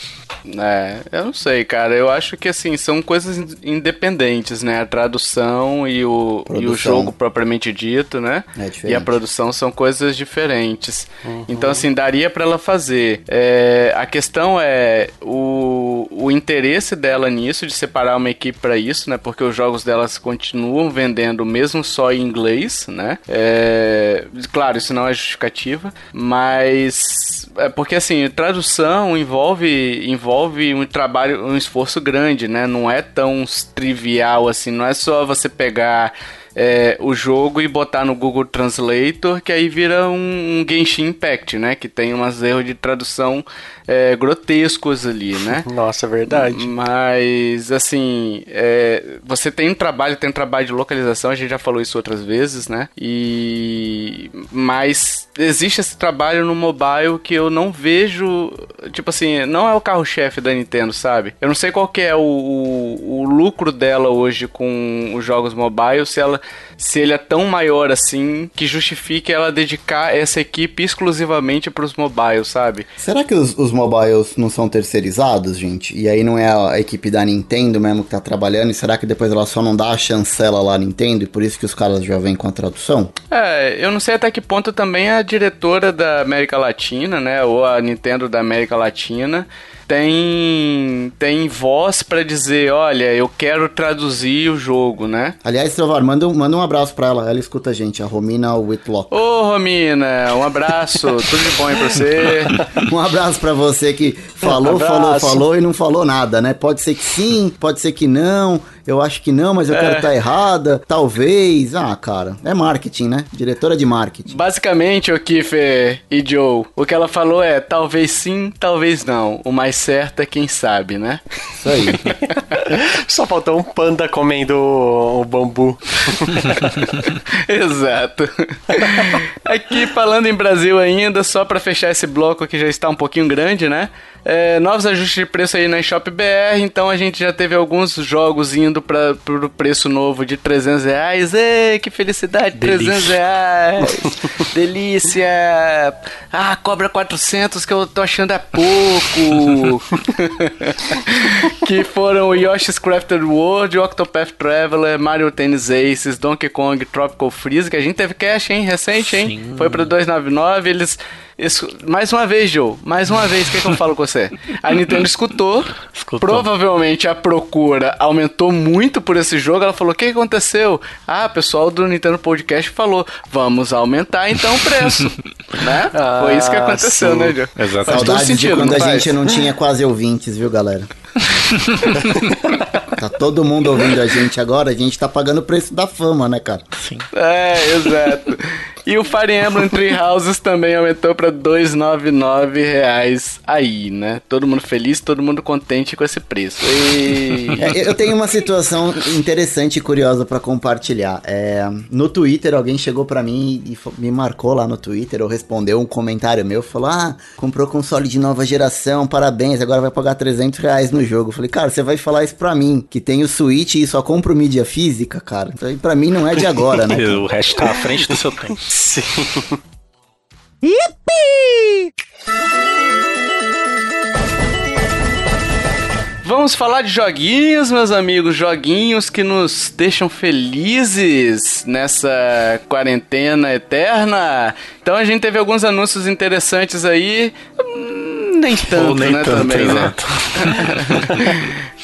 É, eu não sei, cara. Eu acho que assim, são coisas independentes, né? A tradução e o, e o jogo propriamente dito, né? É e a produção são coisas diferentes. Uhum. Então, assim, daria para ela fazer. É, a questão é o, o interesse dela nisso, de separar uma equipe para isso, né? Porque os jogos delas continuam vendendo mesmo só em inglês, né? É, claro, isso não é justificativa, mas é porque assim, tradução envolve envolve um trabalho, um esforço grande, né? Não é tão trivial assim, não é só você pegar é, o jogo e botar no Google Translator, que aí vira um, um Genshin Impact, né? Que tem umas erros de tradução é, grotescos ali, né? *laughs* Nossa, é verdade. Mas, assim, é, você tem um trabalho, tem um trabalho de localização, a gente já falou isso outras vezes, né? E... Mas existe esse trabalho no mobile que eu não vejo, tipo assim, não é o carro-chefe da Nintendo, sabe? Eu não sei qual que é o, o, o lucro dela hoje com os jogos mobile, se ela se ele é tão maior assim que justifique ela dedicar essa equipe exclusivamente para os mobiles, sabe? Será que os, os mobiles não são terceirizados, gente? E aí não é a equipe da Nintendo mesmo que tá trabalhando? E será que depois ela só não dá a chancela lá Nintendo e por isso que os caras já vêm com a tradução? É, eu não sei até que ponto também a diretora da América Latina, né, ou a Nintendo da América Latina tem tem voz pra dizer, olha, eu quero traduzir o jogo, né? Aliás, Trovar, manda, um- manda um abraço pra ela. Ela escuta a gente, a Romina Whitlock. Ô, Romina, um abraço, *laughs* tudo de bom aí pra você. Um abraço pra você que falou, Abraço. falou, falou e não falou nada, né? Pode ser que sim, pode ser que não. Eu acho que não, mas eu quero estar errada. Talvez. Ah, cara, é marketing, né? Diretora de marketing. Basicamente, o Kiffer e Joe, o que ela falou é talvez sim, talvez não. O mais certo é quem sabe, né? Isso aí. *laughs* Só faltou um panda comendo o, o bambu. *laughs* Exato. Aqui falando em Brasil ainda, só pra fechar esse bloco que já está um pouquinho grande, né? É, novos ajustes de preço aí na Shop BR, então a gente já teve alguns jogos indo para pro preço novo de 300 reais. Ei, que felicidade, 300 reais! *laughs* Delícia! Ah, cobra 400 que eu tô achando é pouco! *laughs* que foram o Yoshi's Crafted World, Octopath Traveler, Mario Tennis Aces, Donkey Kong Tropical Freeze, que a gente teve cash, hein? Recente, hein? Sim. Foi pra 299, eles... isso- mais uma vez, Joe, mais uma vez, o que, que eu falo com você? A Nintendo escutou, Escutou. provavelmente a procura aumentou muito por esse jogo, ela falou, o que aconteceu? Ah, o pessoal do Nintendo Podcast falou, vamos aumentar então o preço, *laughs* né? Foi isso que Ah, aconteceu, sim. né, Joe? Exatamente. Todo Saudades de sentido, quando a faz? gente não tinha quase ouvintes, viu, galera? *laughs* tá todo mundo ouvindo a gente agora, a gente tá pagando o preço da fama, né, cara? Sim. É, exato. E o Fire Emblem Three Houses também aumentou pra 299 reais aí, né? Todo mundo feliz, todo mundo contente com esse preço. E... É, eu tenho uma situação interessante e curiosa pra compartilhar. É, no Twitter, alguém chegou pra mim e me marcou lá no Twitter, ou respondeu um comentário meu, falou: Ah, comprou console de nova geração, parabéns, agora vai pagar 300 reais no jogo. Eu falei, cara, você vai falar isso pra mim, que tem o Switch e só compro mídia física, cara. Isso aí pra mim não é de agora, né? *laughs* O resto tá à frente do seu tempo. *laughs* Sim. Vamos falar de joguinhos, meus amigos, joguinhos que nos deixam felizes nessa quarentena eterna. Então a gente teve alguns anúncios interessantes aí, hum, nem tanto, nem né, tanto, também, né? *laughs*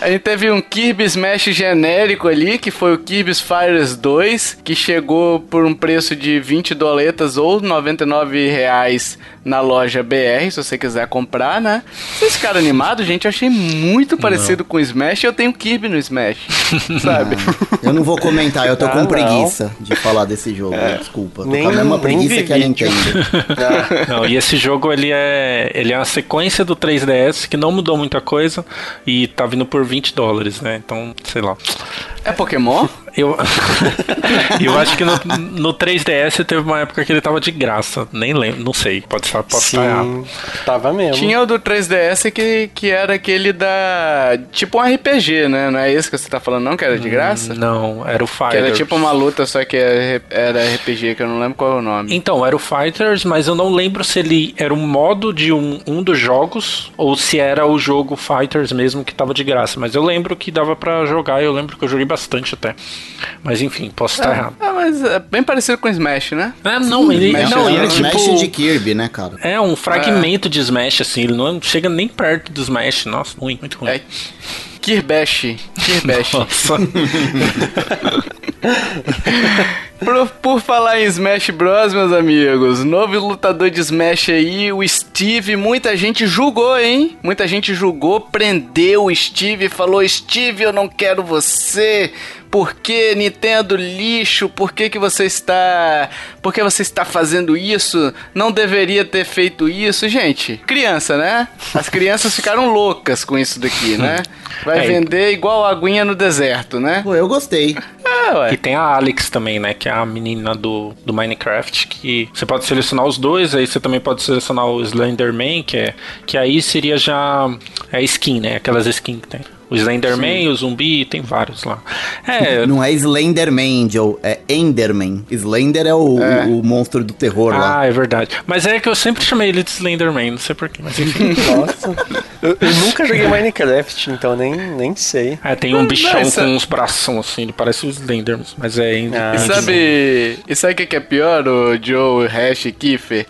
A gente teve um Kirby Smash genérico ali, que foi o Kirby Fires 2, que chegou por um preço de 20 doletas ou 99 reais na loja BR, se você quiser comprar, né? Vocês ficaram animados, gente? Eu achei muito parecido com o Smash e eu tenho Kirby no Smash, *laughs* sabe? Eu não vou comentar, eu tô Ah, com não. preguiça de falar desse jogo, desculpa. Tô Nem- com a mesma preguiça que a vídeo. Nintendo. *laughs* Não, e esse jogo ele é, ele é uma sequência do 3DS que não mudou muita coisa e tá vindo por 20 dólares, né? Então, sei lá. É Pokémon? Eu, *laughs* eu acho que no, no 3DS teve uma época que ele tava de graça. Nem lembro, não sei. Pode estar, pode estar errado. Sim, tava mesmo. Tinha o do 3DS que, que era aquele da. Tipo um RPG, né? Não é esse que você tá falando, não? Que era de graça? Não, era o Fighters. Que era tipo uma luta, só que era era RPG, que eu não lembro qual é o nome. Então, era o Fighters, mas eu não lembro se ele era um modo de um, um dos jogos ou se era o jogo Fighters mesmo que tava de graça. Mas eu lembro que dava pra jogar, eu lembro que eu joguei bastante até. Mas enfim, posso estar errado. Ah, mas é bem parecido com Smash, né? É, não, ele, Smash não, é- ele é Smash tipo. de Kirby, né, cara? É um fragmento de Smash, assim, ele não chega nem perto do Smash. Nossa, ruim, muito ruim. É Kirbash. Kirbash. *laughs* Nossa. *laughs* por, por falar em Smash Bros, meus amigos, novo lutador de Smash aí, o Steve, muita gente julgou, hein? Muita gente julgou, prendeu o Steve, falou: Steve, eu não quero você. Por que Nintendo lixo? Por que, que você está. Por que você está fazendo isso? Não deveria ter feito isso. Gente, criança, né? As crianças ficaram loucas com isso daqui, né? *laughs* Vai É, vender igual aguinha no deserto, né? Pô, eu gostei. É, ué. E tem a Alex também, né? Que é a menina do, do Minecraft. Que você pode selecionar os dois, aí você também pode selecionar o Slenderman, que é. Que aí seria já. É skin, né? Aquelas skins que tem. O Slenderman, o zumbi, tem vários lá. É. Não é Slenderman, Joe, é Enderman. Slender é o, o monstro do terror lá. Ah, é verdade. Mas é que eu sempre chamei ele de Slenderman, não sei porquê, mas enfim. *laughs* Nossa. Eu, eu nunca joguei Minecraft, então nem, nem sei. É, tem um bichão essa- com uns bração assim, ele parece o Slenderman, mas é. Ah, E sabe, e sabe o que é pior, o Joe, o Hash e Kiffer?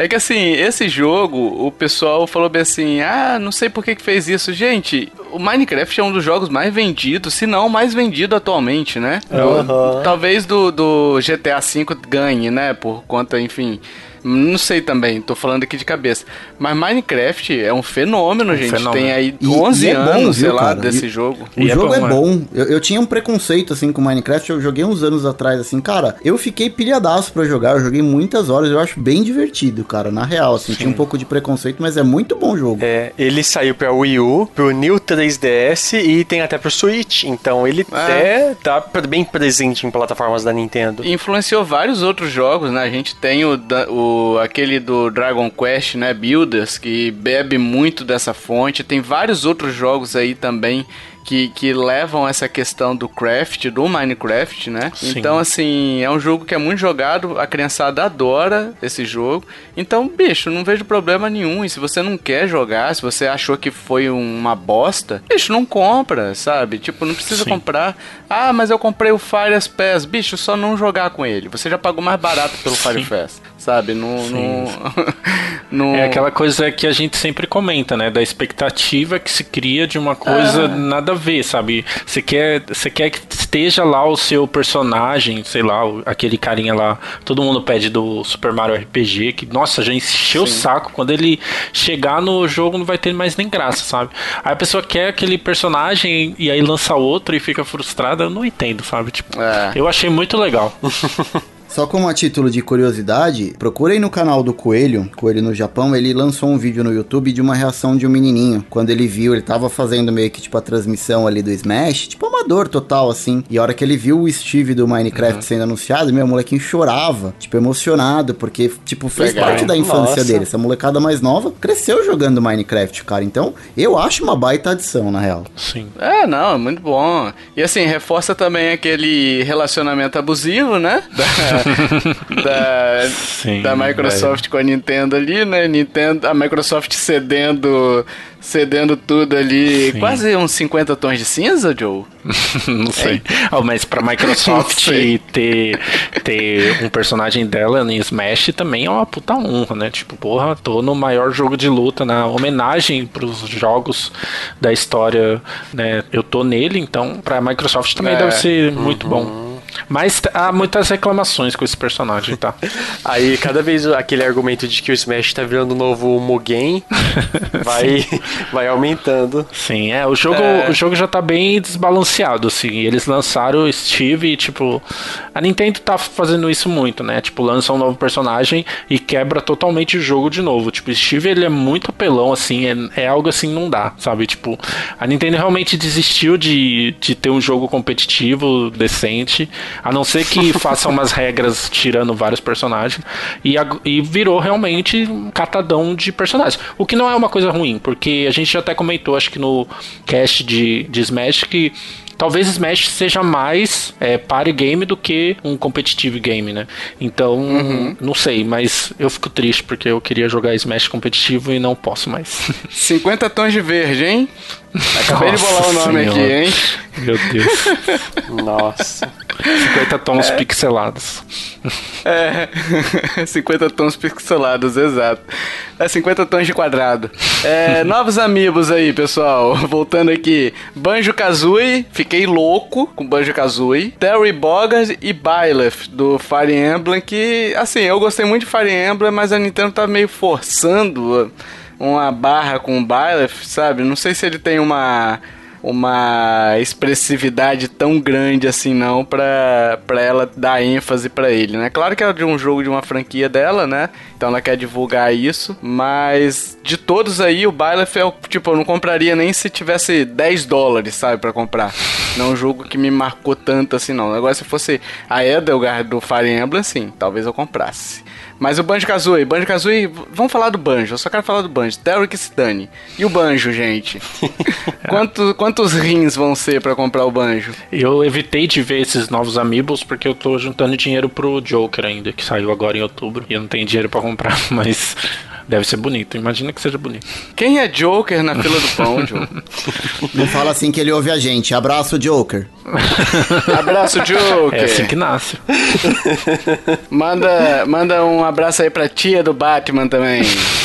É que assim, esse jogo, o pessoal falou bem assim: ah, não sei por que, que fez isso. Gente, o Minecraft é um dos jogos mais vendidos, se não o mais vendido atualmente, né? Uhum. Talvez do, do GTA V ganhe, né? Por conta, enfim. Não sei também, tô falando aqui de cabeça. Mas Minecraft é um fenômeno, gente. fenômeno. Tem aí E- 11 e é bom, anos, sei viu, lá, cara? desse E- jogo. O E é jogo bom, é é. bom. Eu, eu tinha um preconceito, assim, com Minecraft. Eu joguei uns anos atrás, assim, cara. Eu fiquei pilhadaço pra jogar. Eu joguei muitas horas. Eu acho bem divertido, cara. Na real, assim. Tinha um pouco de preconceito, mas é muito bom o jogo. É, ele saiu pra Wii U, pro New 3DS e tem até pro Switch. Então ele É. até tá bem presente em plataformas da Nintendo. Influenciou vários outros jogos, né? A gente tem o, da- o aquele do Dragon Quest, né? Builders, que bebe muito dessa fonte. Tem vários outros jogos aí também que, que levam essa questão do craft, do Minecraft, né? Sim. Então, assim, é um jogo que é muito jogado, a criançada adora esse jogo. Então, bicho, não vejo problema nenhum. E se você não quer jogar, se você achou que foi uma bosta, bicho, não compra, sabe? Tipo, não precisa Sim. comprar. Ah, mas eu comprei o Fire Pass. Bicho, só não jogar com ele. Você já pagou mais barato pelo Fire Pass, sabe? Não, Sim. não, *laughs* não- É aquela coisa que a gente sempre comenta, né? Da expectativa que se cria de uma coisa Ah. nada a ver, sabe? Você quer, você quer que esteja lá o seu personagem, sei lá, aquele carinha lá. Todo mundo pede do Super Mario RPG, que, nossa, já encheu o saco. Quando ele chegar no jogo, não vai ter mais nem graça, sabe? Aí a pessoa quer aquele personagem e aí lança outro e fica frustrada. Eu não entendo, sabe? Tipo, É. eu achei muito legal. *laughs* Só como a título de curiosidade, procurem no canal do Coelho, Coelho no Japão, ele lançou um vídeo no YouTube de uma reação de um menininho. Quando ele viu, ele tava fazendo meio que tipo a transmissão ali do Smash, tipo amador total assim. E a hora que ele viu o Steve do Minecraft sendo anunciado, meu o molequinho chorava, tipo emocionado, porque tipo fez Legal. parte da infância Nossa. dele. Essa molecada mais nova cresceu jogando Minecraft, cara. Então, eu acho uma baita adição, na real. Sim. É, não, é muito bom. E assim, reforça também aquele relacionamento abusivo, né? Da, *laughs* *laughs* da, Sim, da Microsoft com a Nintendo ali, né? Nintendo, a Microsoft cedendo, cedendo tudo ali. Sim. Quase uns 50 tons de cinza, Joe? *laughs* não sei. Ah, mas pra *laughs* Microsoft ter, ter um personagem dela em Smash também é uma puta honra, né? Tipo, porra, tô no maior jogo de luta, na homenagem pros jogos da história, né? Eu tô nele, então pra Microsoft também É. deve ser muito bom. Mas há muitas reclamações com esse personagem, tá? *laughs* Aí, cada vez aquele argumento de que o Smash tá virando o novo Mugen *laughs* vai, *laughs* vai aumentando. Sim, é, o jogo, É. o jogo já tá bem desbalanceado, assim. Eles lançaram o Steve e, tipo, a Nintendo tá fazendo isso muito, né? Tipo, lança um novo personagem e quebra totalmente o jogo de novo. Tipo, o Steve, ele é muito apelão, assim, é, é algo assim, não dá, sabe? Tipo, a Nintendo realmente desistiu de, de ter um jogo competitivo decente, a não ser que *laughs* faça umas regras tirando vários personagens, e, ag- e virou realmente um catadão de personagens. O que não é uma coisa ruim, porque a gente já até comentou, acho que no cast de, de Smash, que talvez Smash seja mais é, party game do que um competitive game, né? Então, não sei, mas eu fico triste porque eu queria jogar Smash competitivo e não posso mais. *laughs* 50 tons de verde, hein? Acabei de bolar o Nossa nome aqui, Senhora. hein? Meu Deus. *laughs* Nossa. 50 tons pixelados. É, *laughs* 50 tons pixelados, exato. É 50 tons de quadrado. É, novos amigos aí, pessoal. Voltando aqui. Banjo Kazooie, fiquei louco com Banjo Kazooie. Terry Bogard e Byleth do Fire Emblem, que, assim, eu gostei muito de Fire Emblem, mas a Nintendo tá meio forçando uma barra com o Byleth, sabe? Não sei se ele tem uma uma expressividade tão grande assim não pra, pra ela dar ênfase pra ele, né? Claro que é de um jogo de uma franquia dela, né? Então ela quer divulgar isso, mas de todos aí o Byleth é o tipo, eu não compraria nem se tivesse 10 dólares, sabe, pra comprar. Não é um jogo que me marcou tanto assim não. Agora se fosse a Edelgard do Fire Emblem, sim, talvez eu comprasse. Mas o Banjo Kazooie, Banjo Kazooie, v- vamos falar do Banjo, eu só quero falar do Banjo, que se dane. E o Banjo, gente? *laughs* Quanto, quantos rins vão ser pra comprar o Banjo? Eu evitei de ver esses novos amiibos porque eu tô juntando dinheiro pro Joker ainda, que saiu agora em outubro. E eu não tenho dinheiro pra comprar, *laughs* mas deve ser bonito. Imagina que seja bonito. Quem é Joker na fila do pão, *laughs* Joe? Não fala assim que ele ouve a gente. Abraço, Joker. *laughs* Abraço, Joker. É assim que nasce. Manda, manda um abraço aí pra tia do Batman também.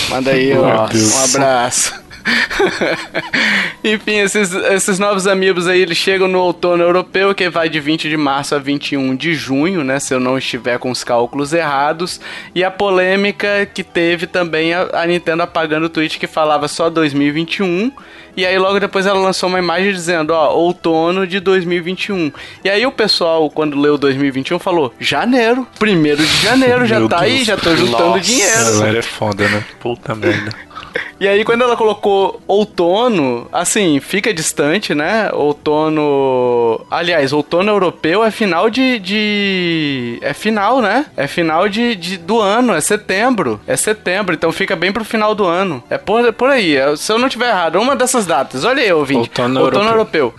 Manda aí, ó, um abraço. *laughs* Enfim, esses, esses novos amigos aí, eles chegam no outono europeu, que vai de 20 de março a 21 de junho, né? Se eu não estiver com os cálculos errados. E a polêmica que teve também a, a Nintendo apagando o tweet que falava só 2021. E aí logo depois ela lançou uma imagem dizendo, ó, outono de 2021. E aí o pessoal, quando leu 2021, falou, janeiro, primeiro de janeiro, já Meu tá aí, Deus. já tô juntando Nossa. dinheiro. Galera é foda, né? Puta merda. *laughs* E aí, quando ela colocou outono, assim, fica distante, né? Outono. Aliás, outono europeu é final de. de... É final, né? É final de, de- do ano, é setembro. É setembro, então fica bem pro final do ano. É por, por aí. é- Se eu não tiver errado, uma dessas datas. Olha aí, ouvinte. Outono europeu.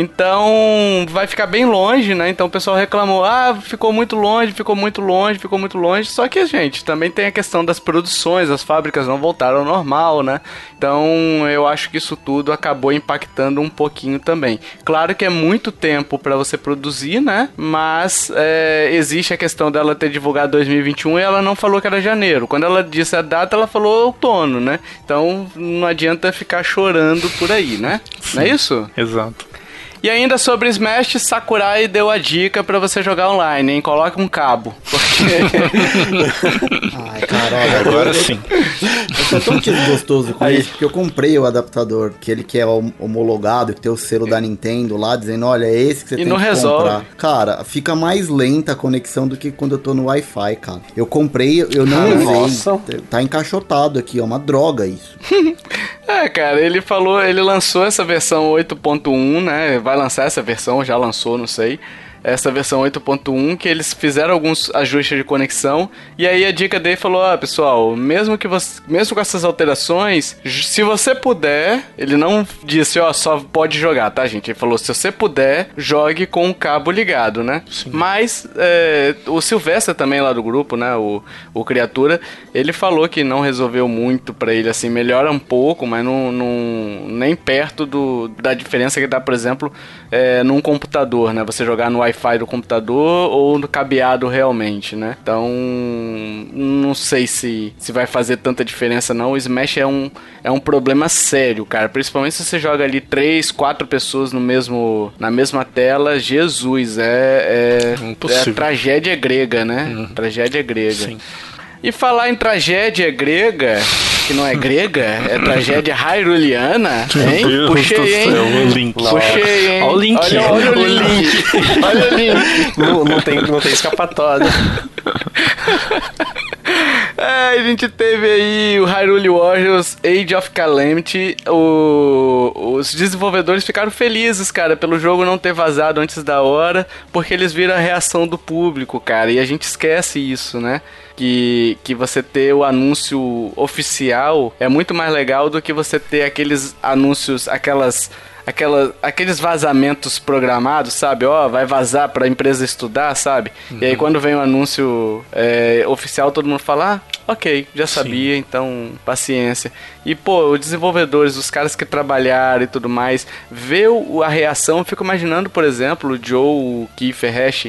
Então, vai ficar bem longe, né? Então o pessoal reclamou: ah, ficou muito longe, ficou muito longe, ficou muito longe. Só que, gente, também tem a questão das produções, as fábricas não voltaram ao normal, né? Então eu acho que isso tudo acabou impactando um pouquinho também. Claro que é muito tempo para você produzir, né? Mas é, existe a questão dela ter divulgado 2021 e ela não falou que era janeiro. Quando ela disse a data, ela falou outono, né? Então não adianta ficar chorando por aí, né? Não é isso? Exato. E ainda sobre Smash, Sakurai deu a dica pra você jogar online, hein? Coloca um cabo. Porque *laughs* Ai, cara, olha, Agora eu, sim. eu tô tão desgostoso com isso, porque eu comprei o adaptador, aquele que é hom- homologado, que tem o selo da Nintendo lá, dizendo, olha, é esse que você E tem não que resolve. comprar. Cara, fica mais lenta a conexão do que quando eu tô no Wi-Fi, cara. Eu comprei, eu não Ah, usei. nossa. Tá encaixotado aqui, é uma droga isso. *laughs* É, cara, ele falou, ele lançou essa versão 8.1, né? Vai lançar essa versão, já lançou, não sei. Essa versão 8.1, que eles fizeram alguns ajustes de conexão. E aí a dica dele falou: ó, pessoal, mesmo que você. Mesmo com essas alterações, se você puder, ele não disse, ó, só pode jogar, tá, gente? Ele falou: se você puder, jogue com o cabo ligado, né? Mas é, o Silvestre também lá do grupo, né? O, o Criatura, ele falou que não resolveu muito pra ele, assim, melhora um pouco, mas não, não- nem perto do, da diferença que dá, por exemplo, é, num computador, né? Você jogar no Wi-Fi do computador ou no cabeado realmente, né? Então, não sei se, se vai fazer tanta diferença não. O Smash é um, é um problema sério, cara. Principalmente se você joga ali três, quatro pessoas no mesmo, na mesma tela. Jesus, é, é, é tragédia grega, né? Tragédia grega. Sim. E falar em tragédia grega, que não é grega, é tragédia hyrule-ana, hein? Deus Puxei, hein? céu, o link. Puxei, hein? Olha o link. Olha, olha o O link. *laughs* olha o link. não, não tem, não tem escapatória. É, a gente teve aí o Hyrule Warriors Age of Calamity. O- os desenvolvedores ficaram felizes, cara, pelo jogo não ter vazado antes da hora, porque eles viram a reação do público, cara. E a gente esquece isso, né? Que, que você ter o anúncio oficial é muito mais legal do que você ter aqueles anúncios, aquelas aquela, aqueles vazamentos programados, sabe? Ó, vai vazar pra empresa estudar, sabe? E aí quando vem o anúncio é, oficial, todo mundo fala, ah, ok, já sabia, então paciência. E, pô, os desenvolvedores, os caras que trabalharam e tudo mais, ver o- a reação, eu fico imaginando, por exemplo, o Joe, o Kiefer Hash,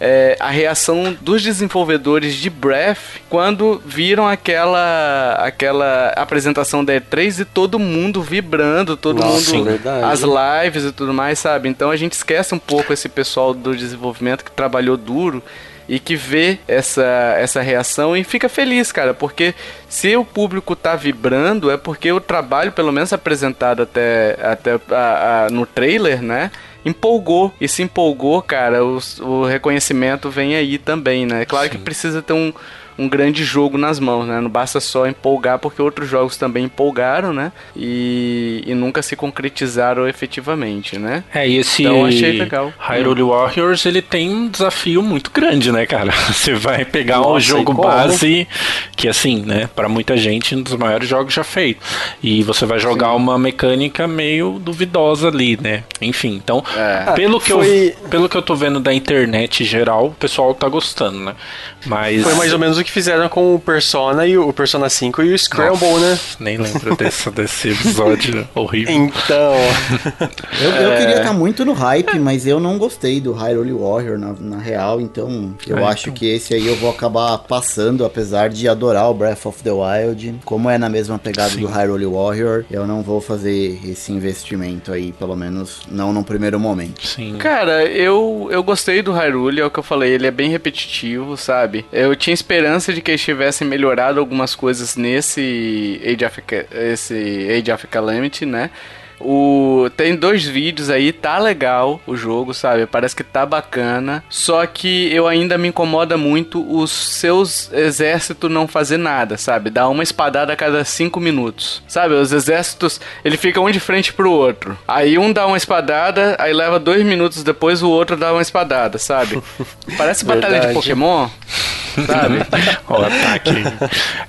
é, a reação dos desenvolvedores de Breath quando viram aquela aquela apresentação da E3 e todo mundo vibrando, todo Nossa, mundo verdade. as lives e tudo mais, sabe? Então a gente esquece um pouco esse pessoal do desenvolvimento que trabalhou duro e que vê essa, essa reação e fica feliz, cara, porque se o público tá vibrando é porque o trabalho, pelo menos apresentado até, até a- a- no trailer, né? Empolgou e se empolgou, cara, os- o reconhecimento vem aí também, né? Claro que precisa ter um, um grande jogo nas mãos, né? Não basta só empolgar, porque outros jogos também empolgaram, né? E, e nunca se concretizaram efetivamente, né? É, e esse Então, achei legal. Hyrule Warriors, ele tem um desafio muito grande, né, cara? *laughs* Você vai pegar um Nossa, jogo e como? base que assim, né, Pra muita gente um dos maiores jogos já feitos. E você vai jogar uma mecânica meio duvidosa ali, né? Enfim, então, É. pelo que Foi- eu pelo que eu tô vendo da internet geral, o pessoal tá gostando, né? Mas Foi mais ou menos o que que fizeram com o Persona e o Persona 5 e o Scramble, Nossa, né? Nem lembro desse, *laughs* desse episódio horrível. Então. *laughs* eu, eu é... queria estar tá muito no hype, mas eu não gostei do Hyrule Warrior na, na real, então eu é, acho então. que esse aí eu vou acabar passando, apesar de adorar o Breath of the Wild. Como é na mesma pegada Sim. do Hyrule Warrior, eu não vou fazer esse investimento aí, pelo menos não no primeiro momento. Sim. Cara, eu, eu gostei do Hyrule, é o que eu falei, ele é bem repetitivo, sabe? Eu tinha esperança de que eles tivessem melhorado algumas coisas nesse Age of, esse Age of Calamity, né? O tem dois vídeos aí, tá legal o jogo, sabe? Parece que tá bacana. Só que eu ainda me incomoda muito os seus exércitos não fazer nada, sabe? Dar uma espadada a cada cinco minutos. Sabe? Os exércitos, ele fica um de frente pro outro. Aí um dá uma espadada, aí leva dois minutos depois o outro dá uma espadada, sabe? *laughs* Parece batalha de Pokémon. Sabe? *laughs* o ataque.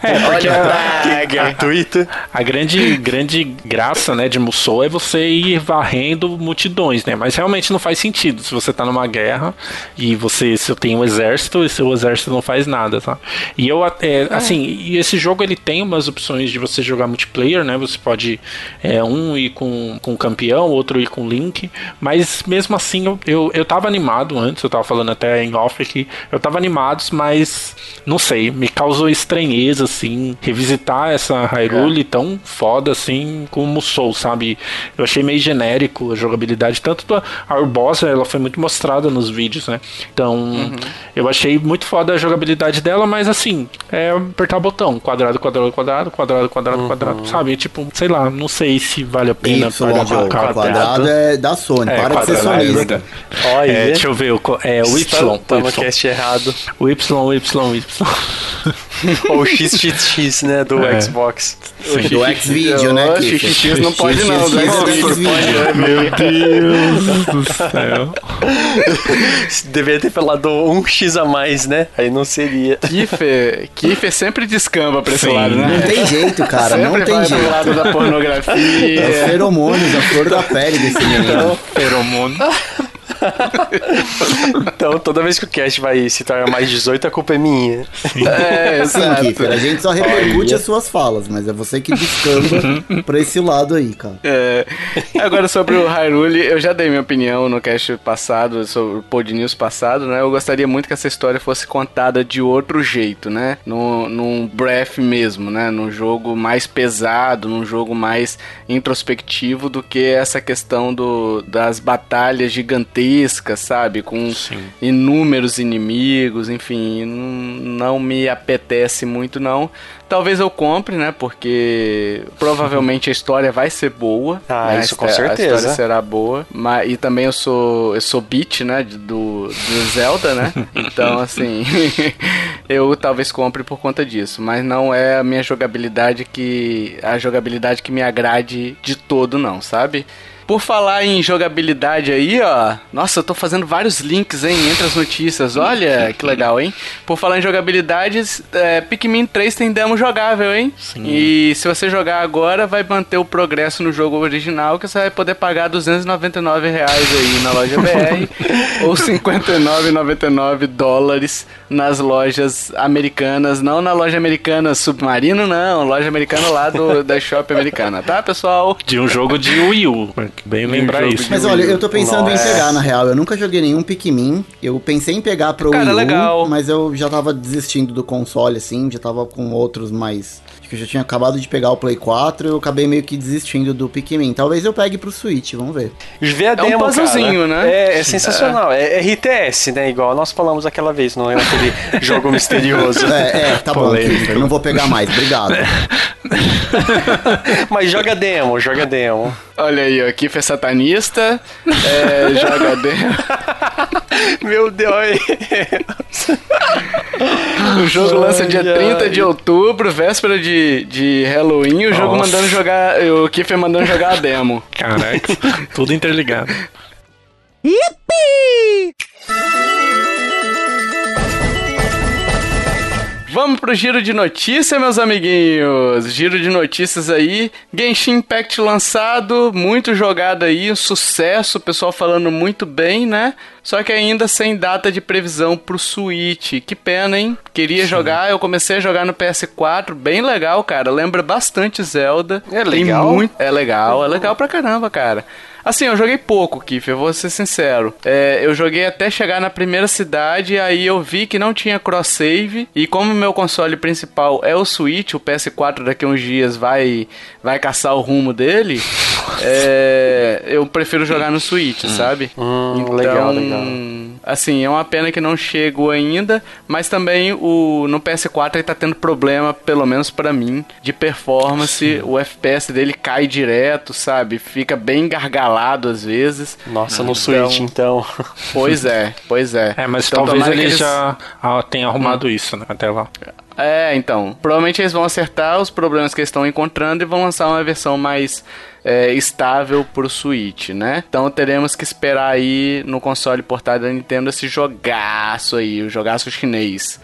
É, porque Olha a, gratuito. A grande, grande graça, né, de Musou é você ir varrendo multidões, né? Mas realmente não faz sentido se você tá numa guerra e você se tem um exército e seu exército não faz nada, tá? E eu é, assim, e esse jogo ele tem umas opções de você jogar multiplayer, né? Você pode é, um ir com, com campeão, outro ir com link, mas mesmo assim eu, eu, eu tava animado antes, eu tava falando até em off aqui, eu tava animado, mas não sei, me causou estranheza assim, revisitar essa Hyrule é. tão foda assim como Soul, sabe? Eu achei meio genérico a jogabilidade. Tanto a Urbosa, ela foi muito mostrada nos vídeos, né? Então, uhum. eu achei muito foda a jogabilidade dela, mas assim, é apertar o botão, quadrado, quadrado, quadrado, quadrado, quadrado, uhum. quadrado, sabe? Tipo, sei lá, não sei se vale a pena y, para quadrado. quadrado é da Sony, é, para de ser sonista. Olha, é, deixa eu ver, o, é, o Y. Tá no cast errado. O Y, o Y, o Y. *laughs* Ou o XXX, né, do é. Xbox. Sim. Do X-Video, né? O XXX não pode não, do Xbox. Meu Deus do céu. *laughs* Deveria ter falado um X a mais, né? Aí não seria. Kiffer, Kiffer sempre descamba pra esse Sim. lado, né? Não tem jeito, cara, sempre não tem vai jeito. Pro lado da pornografia. É feromônios, a flor da pele desse menino. Feromônio. Então, toda vez que o cast vai se tornar mais 18, a culpa é minha. É, Sim, Kiffer, a gente só repercute as suas falas, mas é você que descamba pra esse lado aí, cara. É. Agora, sobre o Hyrule, eu já dei minha opinião no cast passado, sobre o Pod News passado, né? Eu gostaria muito que essa história fosse contada de outro jeito, né? No, num breath mesmo, né? Num jogo mais pesado, num jogo mais introspectivo do que essa questão do, das batalhas gigantescas gigantesca, sabe? Com Sim. inúmeros inimigos, enfim, não, não me apetece muito não. Talvez eu compre, né? Porque provavelmente a história vai ser boa. Ah, né? isso com certeza. A história será boa. Mas, e também eu sou eu sou beat, né? Do, do Zelda, né? *laughs* Então, assim, *laughs* eu talvez compre por conta disso. Mas não é a minha jogabilidade que. a jogabilidade que me agrade de todo, não, sabe? Por falar em jogabilidade aí, ó. Nossa, eu tô fazendo vários links, hein, entre as notícias. Olha que legal, hein? Por falar em jogabilidade, é, Pikmin 3 tem demo jogável, hein? Sim. E se você jogar agora, vai manter o progresso no jogo original, que você vai poder pagar 299 reais aí na loja BR *laughs* ou 59,99 dólares nas lojas americanas. Não na loja americana Submarino, não. Loja americana lá do, da Shop americana, tá, pessoal? De um jogo de Wii U. Bem lembrar isso. Mas olha, eu tô pensando Nossa. em pegar, na real. Eu nunca joguei nenhum Pikmin. Eu pensei em pegar pro Cara, Wii U, legal. mas eu já tava desistindo do console, assim. Já tava com outros mais que eu já tinha acabado de pegar o Play 4 eu acabei meio que desistindo do Pikmin. Talvez eu pegue pro Switch, vamos ver. Vê a é demo, um puzzlezinho, né? É, é sensacional. É. é. RTS, né? Igual nós falamos aquela vez, não é aquele *laughs* jogo misterioso. É, é tá Polêmico. bom, não vou pegar mais, obrigado. *laughs* Mas joga demo, joga demo. Olha aí, o Kiffer é satanista, é, *laughs* joga demo. Meu Deus. o jogo lança dia 30 de outubro, véspera de de, Halloween, o jogo mandando jogar. O Kiffer mandando jogar a demo. Caraca, tudo interligado. Yippee! Vamos pro giro de notícia, meus amiguinhos. Giro de notícias aí. Genshin Impact lançado, muito jogado aí, um sucesso, o pessoal falando muito bem, né? Só que ainda sem data de previsão pro Switch. Que pena, hein? Queria Sim. jogar, eu comecei a jogar no PS4, bem legal, cara. Lembra bastante Zelda. É legal. Muito... É legal, é legal pra caramba, cara. Assim, eu joguei pouco, Kiff, eu vou ser sincero. É, eu joguei até chegar na primeira cidade, aí eu vi que não tinha cross-save, e como meu console principal é o Switch, o PS4 daqui a uns dias vai, vai caçar o rumo dele, *laughs* é, eu prefiro jogar no Switch, hum. sabe? Hum, então, legal, legal. Assim, é uma pena que não chegou ainda, mas também o, no PS4 ele tá tendo problema, pelo menos para mim, de performance, Sim. o FPS dele cai direto, sabe? Fica bem gargalhado escalado às vezes. Nossa, no então, Switch então. Pois é, pois é. É, mas então, talvez ele eles... já tenha arrumado hum. isso, né? Até lá. É, então. Provavelmente eles vão acertar os problemas que eles estão encontrando e vão lançar uma versão mais é, estável pro Switch, né? Então teremos que esperar aí no console portátil da Nintendo esse jogaço aí, o jogaço chinês.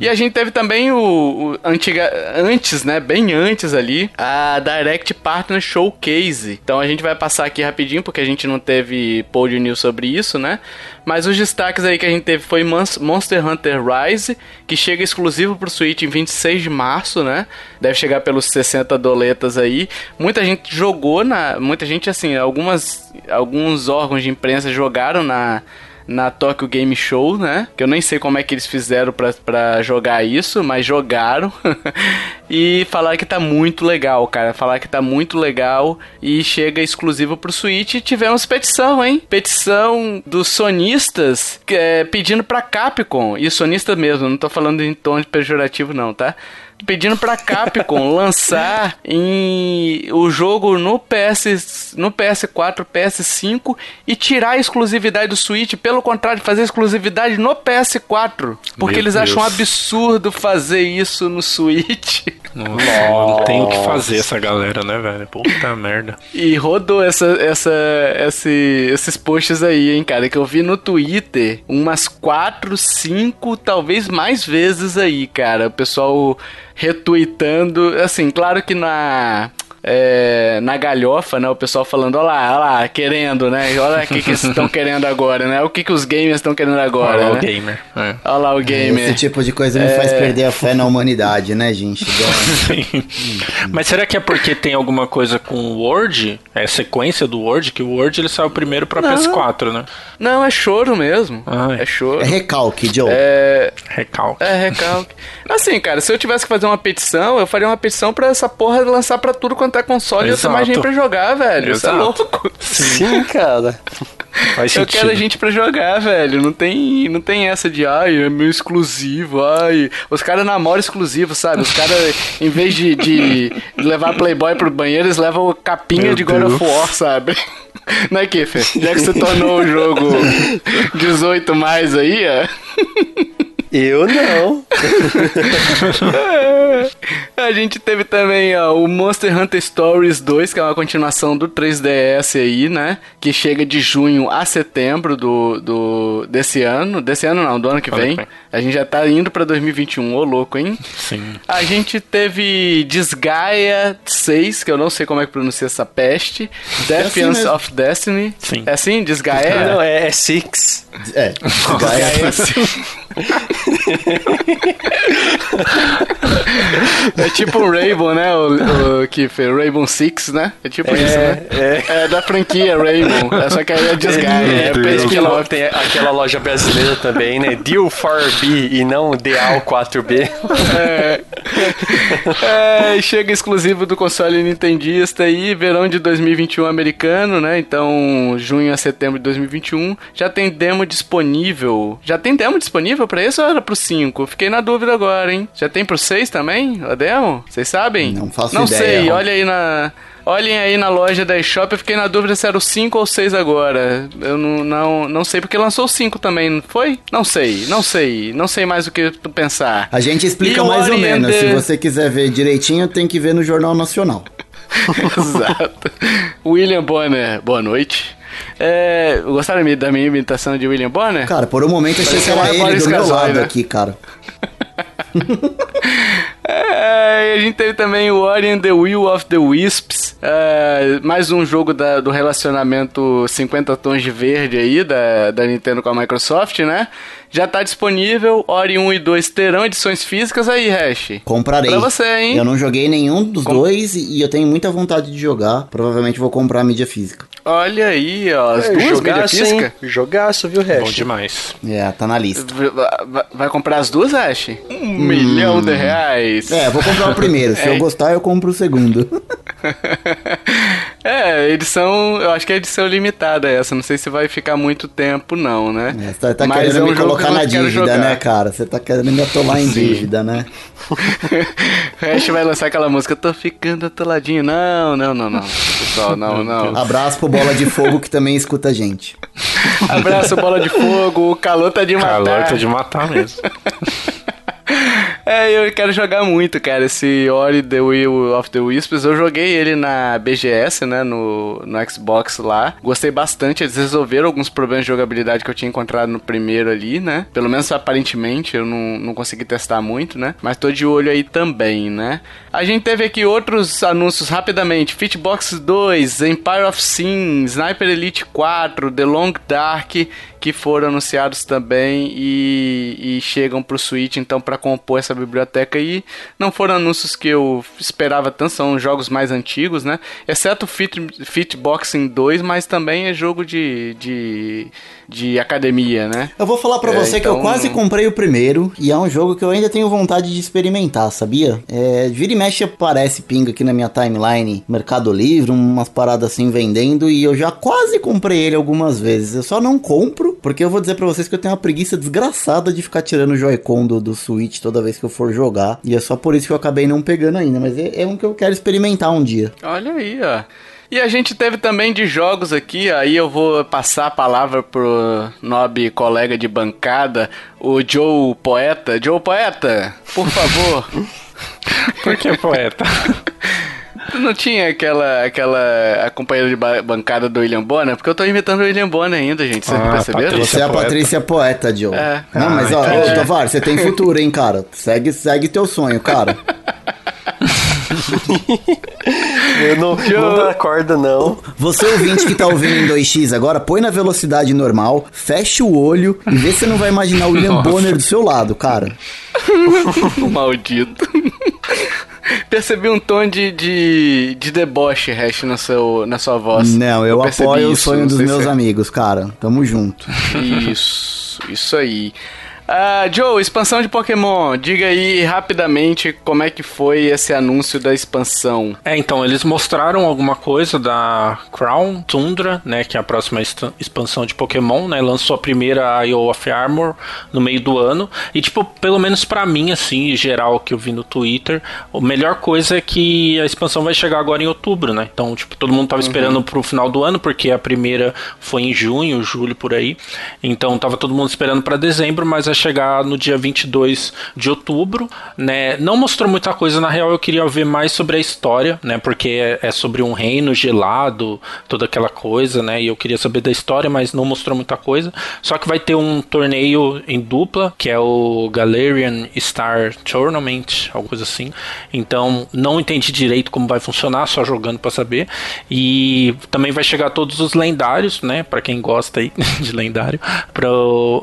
E a gente teve também o, o, antiga, antes, né, bem antes ali, a Direct Partner Showcase. Então a gente vai passar aqui rapidinho porque a gente não teve pod news sobre isso, né? Mas os destaques aí que a gente teve foi Monster Hunter Rise, que chega exclusivo pro Switch em 26 de março, né? Deve chegar pelos 60 doletas aí. Muita gente jogou na, muita gente assim, algumas alguns órgãos de imprensa jogaram na na Tokyo Game Show, né? Que eu nem sei como é que eles fizeram para jogar isso, mas jogaram. *laughs* e falaram que tá muito legal, cara. Falaram que tá muito legal e chega exclusivo pro Switch. E tivemos petição, hein? Petição dos sonistas é, pedindo pra Capcom. E sonista mesmo, não tô falando em tom pejorativo, não, tá? Pedindo pra Capcom lançar em o jogo no PS no PS4, PS5 e tirar a exclusividade do Switch, pelo contrário, fazer exclusividade no PS4, porque Meu eles Deus. acham um absurdo fazer isso no Switch. Nossa, não tem o que fazer essa galera, né, velho? Puta *laughs* merda. E rodou essa, essa, esse, esses posts aí, hein, cara, que eu vi no Twitter umas 4, 5, talvez mais vezes aí, cara. O pessoal retweetando. Assim, claro que na é, na galhofa, né? O pessoal falando, olha lá, olha lá, querendo, né? Olha o que, que eles estão querendo agora, né? O que, que os gamers estão querendo agora, olha né? o gamer. É. Olha lá o gamer. Esse tipo de coisa me é... faz perder a fé na humanidade, né, gente? *laughs* Mas será que é porque tem alguma coisa com o Word? É sequência do Word? Que o Word ele saiu primeiro pra Não. PS4, né? Não, é choro mesmo. Ai. É choro. É recalque, Joe. É... Recalque. É recalque. assim, cara, se eu tivesse que fazer uma petição, eu faria uma petição pra essa porra lançar pra tudo quanto é console Exato. e eu ter mais gente pra jogar, velho. Isso é louco. Sim, cara. Faz eu quero a gente pra jogar, velho. Não tem, não tem essa de, ai, é meu exclusivo, ai. Os caras namoram exclusivo, sabe? Os caras, em vez de, de levar Playboy pro banheiro, eles levam capinha meu de God Deus. of War, sabe? *laughs* Não é, Kiffer? Já que você tornou o jogo *laughs* 18 mais aí, ó. Eu não. *laughs* a gente teve também ó, o Monster Hunter Stories 2, que é uma continuação do 3DS aí, né? Que chega de junho a setembro do, do desse ano. Desse ano não, do ano que vem. A gente já tá indo pra 2021, ô louco, hein? Sim. A gente teve Desgaia 6, que eu não sei como é que pronuncia essa peste. Defiance é assim of Destiny. Sim. É assim? Desgaia? Não, é, é Six. É. Desgaia é *laughs* é tipo um Rainbow, né? O, o Kiffer, Rainbow Six, né? É tipo é, isso, né? É. é da franquia Rainbow. É só que aí é desgaia. É, é aquela, tem aquela loja brasileira também, né? Deal 4B e não Deal 4B. É. é. Chega exclusivo do console nintendista aí, verão de 2021 americano, né? Então, junho a setembro de 2021. Já tem demo disponível. Já tem demo disponível pra isso ou era pro 5? Fiquei na dúvida agora, hein? Já tem pro 6 também? A demo? Vocês sabem? Não faço não ideia. Não sei, olha aí na. Olhem aí na loja da eShop, eu fiquei na dúvida se era o 5 ou 6 agora. Eu não, não, não sei, porque lançou o 5 também, não foi? Não sei, não sei. Não sei mais o que pensar. A gente explica mais ou menos. Se você quiser ver direitinho, tem que ver no Jornal Nacional. *laughs* *laughs* Exato. William Bonner, boa noite. É, gostaram da minha imitação de William Bonner? Cara, por um momento achei que era ele do meu lado né? aqui, cara. *laughs* É, a gente teve também o Ori and the Will of the Wisps, é, mais um jogo da, do relacionamento 50 tons de verde aí da, da Nintendo com a Microsoft, né? Já tá disponível, Ori 1 e 2 terão edições físicas aí, Hash. Comprarei. Pra você, hein? Eu não joguei nenhum dos Com... dois e eu tenho muita vontade de jogar. Provavelmente vou comprar a mídia física. Olha aí, ó. As é, duas mídias físicas. Jogaço, viu, Hash? Bom demais. É, tá na lista. Vai, vai comprar as duas, Hash? Um hum. milhão de reais. É, vou comprar o primeiro. Se é. eu gostar, eu compro o segundo. *laughs* é, edição. Eu acho que é edição limitada essa. Não sei se vai ficar muito tempo, não, né? É, você tá, tá querendo é um me colocar na dívida, né, cara? Você tá querendo me atolar em dívida, né? *laughs* o Ash vai lançar aquela música, tô ficando atoladinho. Não, não, não, não. Pessoal, não, *laughs* não. Abraço pro Bola de Fogo que também escuta a gente. *laughs* Abraço, Bola de Fogo. O calor tá de matar. Calor tá de matar mesmo. É, eu quero jogar muito, cara, esse Ori The Will of the Wisps. Eu joguei ele na BGS, né, no, no Xbox lá. Gostei bastante, eles resolveram alguns problemas de jogabilidade que eu tinha encontrado no primeiro ali, né? Pelo menos aparentemente, eu não, não consegui testar muito, né? Mas tô de olho aí também, né? A gente teve aqui outros anúncios rapidamente. Fitbox 2, Empire of Sin, Sniper Elite 4, The Long Dark que foram anunciados também e, e chegam para o Switch, então, para compor essa biblioteca. E não foram anúncios que eu esperava tanto, são jogos mais antigos, né? Exceto Fit, Fitboxing 2, mas também é jogo de, de, de academia, né? Eu vou falar para é, você então... que eu então quase comprei o primeiro e é um jogo que eu ainda tenho vontade de experimentar, sabia? É, vira e mexe aparece pinga aqui na minha timeline, Mercado Livre, umas paradas assim vendendo e eu já quase comprei ele algumas vezes. Eu só não compro porque eu vou dizer para vocês que eu tenho uma preguiça desgraçada de ficar tirando o Joy-Con do, do Switch toda vez que eu for jogar. E é só por isso que eu acabei não pegando ainda. Mas é, é um que eu quero experimentar um dia. Olha aí, ó. E a gente teve também de jogos aqui, aí eu vou passar a palavra pro nobre colega de bancada, o Joe Poeta. Joe Poeta, por favor. *laughs* por que poeta? *laughs* Tu não tinha aquela, aquela a companheira de bancada do William Bonner? Porque eu tô imitando o William Bonner ainda, gente. Vocês ah, perceberam? Você é a Patrícia Poeta, Joe. É. Não, mas ó, ah, ô, Tovar, você tem futuro, hein, cara? Segue, segue teu sonho, cara. *laughs* eu não, *laughs* não dá corda, não. Você ouvinte que tá ouvindo em 2x agora, põe na velocidade normal, fecha o olho e vê se você não vai imaginar o William Nossa. Bonner do seu lado, cara. *laughs* Maldito. Percebi um tom de, de, de deboche, Hash, no seu, na sua voz. Não, eu, eu apoio isso, o sonho dos meus se... amigos, cara. Tamo junto. Isso, isso aí. Uh, Joe, expansão de Pokémon. Diga aí rapidamente como é que foi esse anúncio da expansão. É, então, eles mostraram alguma coisa da Crown Tundra, né, que é a próxima expansão de Pokémon, né, lançou a primeira IO of Armor no meio do ano, e tipo, pelo menos para mim, assim, em geral, que eu vi no Twitter, a melhor coisa é que a expansão vai chegar agora em outubro, né, então, tipo, todo mundo tava uhum. esperando pro final do ano, porque a primeira foi em junho, julho, por aí, então tava todo mundo esperando para dezembro, mas a chegar no dia 22 de outubro, né? Não mostrou muita coisa, na real eu queria ver mais sobre a história, né? Porque é, é sobre um reino gelado, toda aquela coisa, né? E eu queria saber da história, mas não mostrou muita coisa. Só que vai ter um torneio em dupla, que é o Galarian Star Tournament, alguma coisa assim. Então, não entendi direito como vai funcionar, só jogando para saber. E também vai chegar todos os lendários, né? Para quem gosta aí *laughs* de lendário, para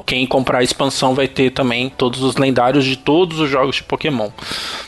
quem comprar a expansão vai ter também todos os lendários de todos os jogos de Pokémon.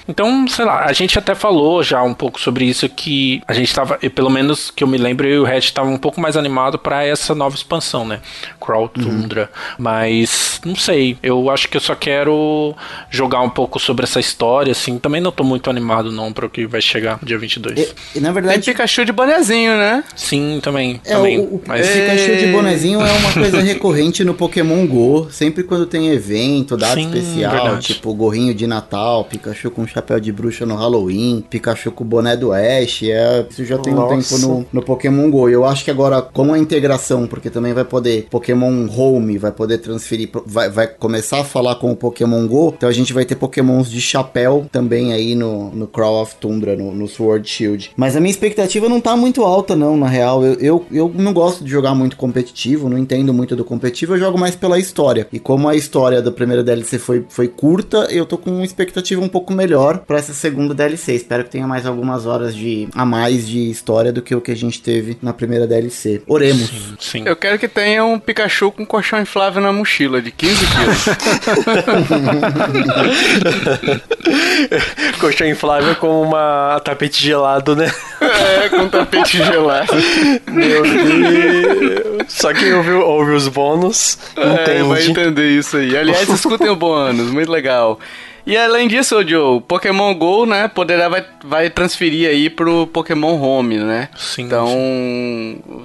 Então, sei lá, a gente até falou já um pouco sobre isso que a gente tava, pelo menos que eu me lembro, eu e o Red estava um pouco mais animado para essa nova expansão, né? Crawl uhum. Tundra. Uhum. Mas não sei, eu acho que eu só quero jogar um pouco sobre essa história assim. Também não tô muito animado não para o que vai chegar dia 22. E, e na verdade, tem Pikachu de bonezinho, né? Sim, também, é, também. O, o mas... Pikachu de bonezinho é uma coisa recorrente no Pokémon Go, sempre quando tem evento evento, data Sim, especial, verdade. tipo gorrinho de Natal, Pikachu com chapéu de bruxa no Halloween, Pikachu com boné do Ash, é, isso já tem Nossa. um tempo no, no Pokémon GO. Eu acho que agora, com a integração, porque também vai poder Pokémon Home, vai poder transferir, vai, vai começar a falar com o Pokémon GO, então a gente vai ter Pokémons de chapéu também aí no, no Crawl of Tundra, no, no Sword Shield. Mas a minha expectativa não tá muito alta não, na real. Eu, eu, eu não gosto de jogar muito competitivo, não entendo muito do competitivo, eu jogo mais pela história. E como a história história da primeira DLC foi, foi curta, eu tô com uma expectativa um pouco melhor pra essa segunda DLC. Espero que tenha mais algumas horas de a mais de história do que o que a gente teve na primeira DLC. Oremos. Sim, sim. Eu quero que tenha um Pikachu com colchão inflável na mochila de 15 quilos. *laughs* Colchão inflável com uma tapete gelado, né? é, com tapete gelado. Meu Deus. Só quem ouviu, ouve os bônus É, vai entende. entender isso aí. Aliás, *laughs* escutem o bônus, muito legal. E além disso, Joe, Pokémon GO, né, poderá vai, vai transferir aí pro Pokémon Home, né? Sim, Então,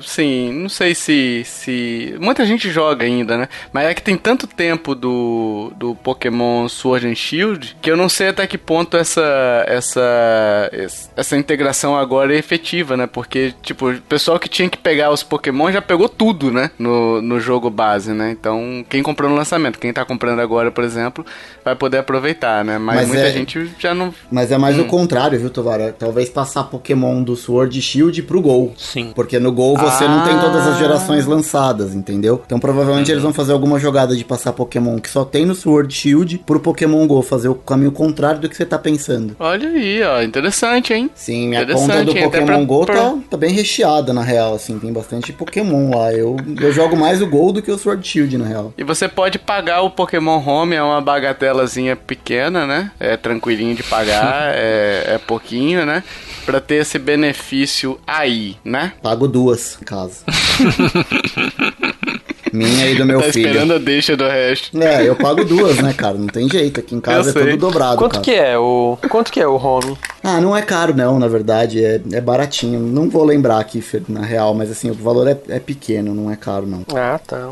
sim, não sei se, se... Muita gente joga ainda, né? Mas é que tem tanto tempo do, do Pokémon Sword and Shield que eu não sei até que ponto essa, essa, essa integração agora é efetiva, né? Porque, tipo, o pessoal que tinha que pegar os Pokémon já pegou tudo, né? No, no jogo base, né? Então, quem comprou no lançamento, quem tá comprando agora, por exemplo, vai poder aproveitar, né? Mas, Mas muita é- gente já não... Mas é mais Hum. o contrário, viu, Tovar? Talvez passar Pokémon do Sword e Shield pro Gol. Sim. Porque no Gol você não tem todas as Ah. gerações lançadas, entendeu? Então provavelmente eles vão fazer alguma jogada de passar Pokémon que só tem no Sword Shield pro Pokémon Go, fazer o caminho contrário do que você tá pensando. Olha aí, ó, interessante, hein? Sim, minha conta do hein? Pokémon pra- Go pra- tá, tá bem recheada, na real, assim, tem bastante Pokémon lá. Eu, eu jogo mais o Gol do que o Sword Shield, na real. E você pode pagar o Pokémon Home, é uma bagatelazinha pequena, né? É tranquilinho de pagar, *laughs* é, é pouquinho, né? Pra ter esse benefício aí, né? Pago duas, em casa. *laughs* Minha e do meu tá filho. esperando a deixa do resto. É, eu pago duas, né, cara? Não tem jeito. Aqui em casa Eu é sei. tudo dobrado, Quanto cara. que é o. Quanto que é o home? Ah, não é caro não, na verdade, é, é baratinho. Não vou lembrar aqui, na real, mas assim, o valor é, é pequeno, não é caro não. Ah, tá.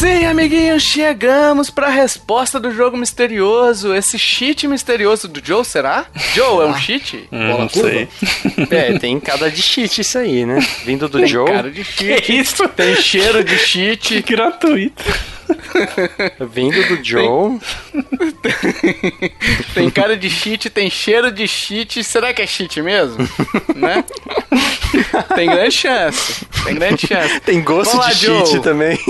Sim, amiguinhos, chegamos pra resposta do jogo misterioso. Esse cheat misterioso do Joe, será? Joe, é um cheat? Bola não curva? sei. *laughs* É, tem cada de cheat isso aí, né? Vindo do Tem Joe. cara de cheat. Que isso? Tem cheiro de cheat. *laughs* Gratuito. *laughs* Vindo do Joe. Tem cara de cheat, tem cheiro de cheat. Será que é cheat mesmo? *laughs* né? Tem grande chance. Tem grande chance. Tem gosto lá, de cheat Joe. também. *laughs*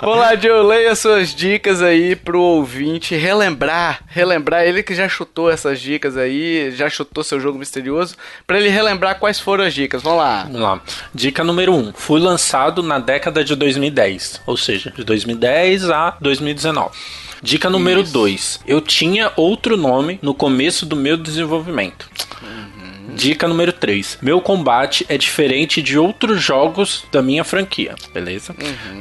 Vamos lá, Joe, leia suas dicas aí pro ouvinte relembrar, relembrar ele que já chutou essas dicas aí, já chutou seu jogo misterioso, pra ele relembrar quais foram as dicas. Vamos lá. Vamos lá. Dica número 1. Um, fui lançado na década de 2010, ou seja, de 2010 a 2019. Dica número 2. Eu tinha outro nome no começo do meu desenvolvimento. Dica número 3. Meu combate é diferente de outros jogos da minha franquia, beleza?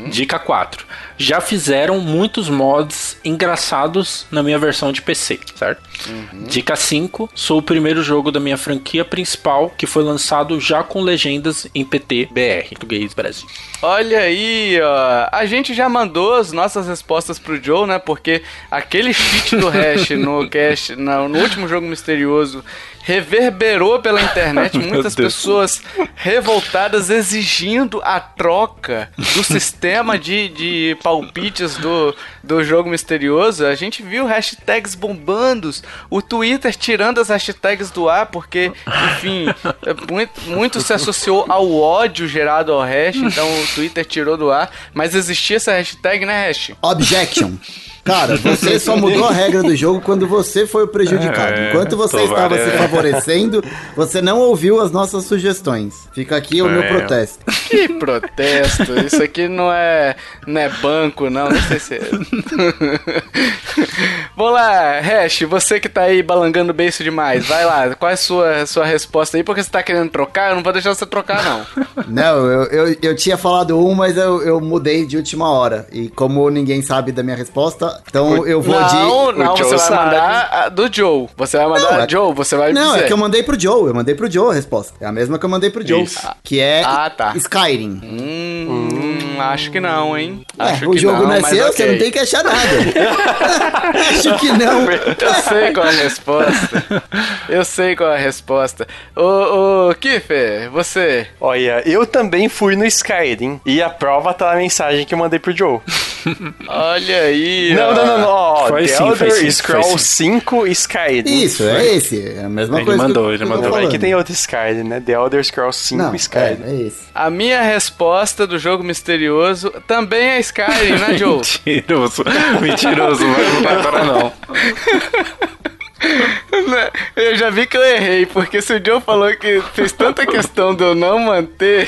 Dica 4. Já fizeram muitos mods engraçados na minha versão de PC, certo? Dica 5. Sou o primeiro jogo da minha franquia principal que foi lançado já com legendas em PT BR, português Brasil. Olha aí, ó. A gente já mandou as nossas respostas pro Joe, né? Porque aquele cheat do *laughs* hash no cast, no último jogo misterioso, reverberou pela *laughs* internet. Muitas Deus. pessoas revoltadas exigindo a troca do *laughs* sistema de, de palpites do, do jogo misterioso. A gente viu hashtags bombando, o Twitter tirando as hashtags do ar, porque, enfim, muito, muito se associou ao ódio gerado ao hash, então o Twitter tirou do ar. Mas existia essa hashtag, né, hash? Objection. Cara, você *laughs* só mudou a regra do jogo quando você foi o prejudicado. É, Enquanto você estava é. se favorecendo, você não ouviu as nossas sugestões. Fica aqui o meu É. protesto. Que protesto! Isso aqui não é, não é banco, não. Não sei se é. *laughs* Vamos lá, Hash, você que tá aí balangando o beiço demais, vai lá, qual é a sua, sua resposta aí? Porque você tá querendo trocar? Eu não vou deixar você trocar, não. Não, eu, eu, eu tinha falado um, mas eu, eu mudei de última hora. E como ninguém sabe da minha resposta, então eu vou não, de. não, o Joe você vai sabe. mandar a do Joe. Você vai mandar Não, a é- Joe, você vai Não, dizer. é que eu mandei pro Joe. Eu mandei pro Joe a resposta. É a mesma que eu mandei pro Joe. Isso. Que é Ah, tá. Skyrim. Hum, acho que não, hein? É, Acho o que jogo não, é mas seu, ok. você não tem que achar nada. *laughs* Acho que não. Eu sei qual é a resposta. Eu sei qual é a resposta. Ô, ô, Kiffer, você. Olha, eu também fui no Skyrim. E a prova tá na mensagem que eu mandei pro Joe. Olha aí. Não, ó. não, não, não. ó, Foi The sim, Elder faz sim, Scrolls sim. 5 Skyrim. Isso, é esse. É a mesma Ele coisa. que mandou, eu- ele que eu tô mandou. É que tem outro Skyrim, né? The Elder Scrolls 5 Não, Skyrim. é, é esse. A minha resposta do jogo misterioso também é Skyrim, né, Joe? *laughs* Mentiroso. Mentiroso, vai não vai parar não. Eu já vi que eu errei, porque se o Joe falou que fez tanta questão de eu não manter.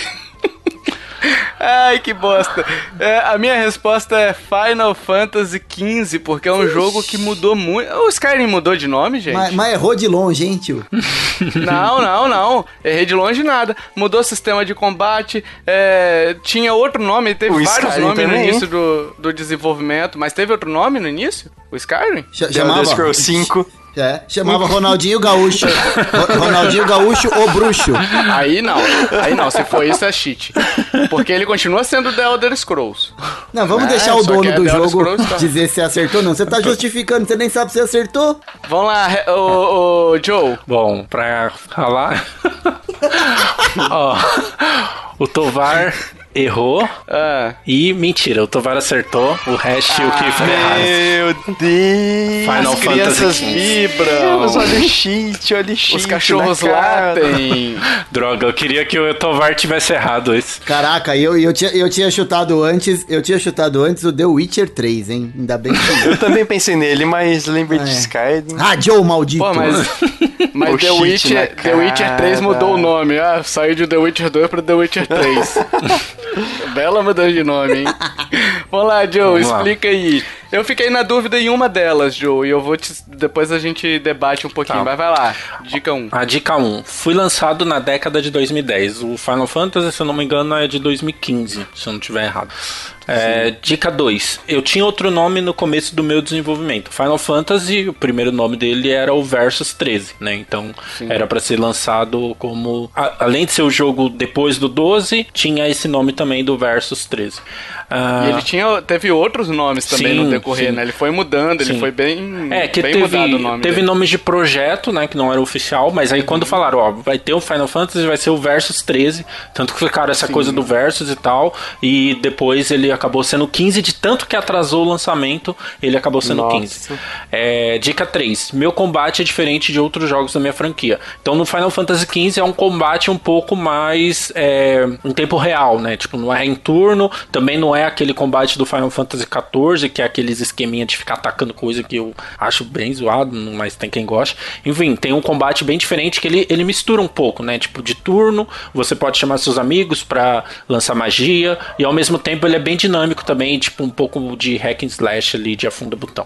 Ai, que bosta. É, a minha resposta é Final Fantasy XV, porque é um jogo que mudou muito. O Skyrim mudou de nome, gente? Mas, mas errou de longe, hein, tio? *laughs* Não, não, não. Errei de longe nada. Mudou o sistema de combate. é, tinha outro nome, teve O vários Skyrim nomes no também, início do, do desenvolvimento, mas teve outro nome no início? O Skyrim? Ch- The Elder Scrolls 5. É, chamava Ronaldinho Gaúcho. Ro- Ronaldinho Gaúcho, o bruxo. Aí não, aí não, se for isso é cheat. Porque ele continua sendo The Elder Scrolls. Não, vamos É, deixar o só dono é do jogo Scrolls, tá. dizer se acertou ou não. Você tá justificando, você nem sabe se acertou. Vamos lá, ô, ô, Joe. Bom, pra falar. *laughs* Ó, o Tovar errou Ah, e mentira, o Tovar acertou, o resto e o que foi errado. Meu Deus! Final As crianças Fantasy vibram. Deus, olha o cheat, olha o cheat. os cachorros latem. *laughs* Droga, eu queria que o Tovar tivesse errado isso. Caraca, eu, eu, tinha, eu tinha chutado antes, eu tinha chutado antes o The Witcher 3, hein? Ainda bem que. *laughs* Eu também pensei nele, mas lembrei de É. Skyrim. Ah, Joe, maldito! Pô, mas, *laughs* *laughs* mas O The, cheat Witcher, na The Witcher 3 cara. mudou o nome. Ah, saiu de The Witcher 2 pra The Witcher 3. *laughs* Bela mudança de nome, hein? *laughs* Vamos lá, Joe, Vamos lá. explica aí. Eu fiquei na dúvida em uma delas, Joe, e eu vou te. Depois a gente debate um pouquinho. Tá. Mas vai lá, dica 1. A dica 1. Fui lançado na década de 2010. O Final Fantasy, se eu não me engano, é de 2015, se eu não estiver errado. É, dica 2. Eu tinha outro nome no começo do meu desenvolvimento. Final Fantasy, o primeiro nome dele era o Versus 13, né? Então era pra ser lançado como. a- além de ser o jogo depois do 12, tinha esse nome também do Versus 13. Ah, E ele tinha, teve outros nomes também Sim, no decorrer, sim. né? Ele foi mudando, ele Sim. foi bem, É, que bem teve, mudado o nome teve dele. nomes de projeto, né, que não era oficial, mas aí quando falaram, ó, vai ter o Final Fantasy, vai ser o Versus 13, tanto que ficaram essa coisa do Versus e tal, e depois ele acabou sendo 15, de tanto que atrasou o lançamento, ele acabou sendo Nossa. 15. É, dica 3, meu combate é diferente de outros jogos da minha franquia. Então no Final Fantasy 15 é um combate um pouco mais é, em tempo real, né, tipo, não é em turno, também não é aquele combate do Final Fantasy 14, que é aqueles esqueminha de ficar atacando coisa que eu acho bem zoado, mas tem quem gosta. Enfim, tem um combate bem diferente que ele, ele mistura um pouco, né? Tipo, de turno, você pode chamar seus amigos pra lançar magia, e ao mesmo tempo ele é bem dinâmico também, tipo, um pouco de hack and slash ali, de afunda botão.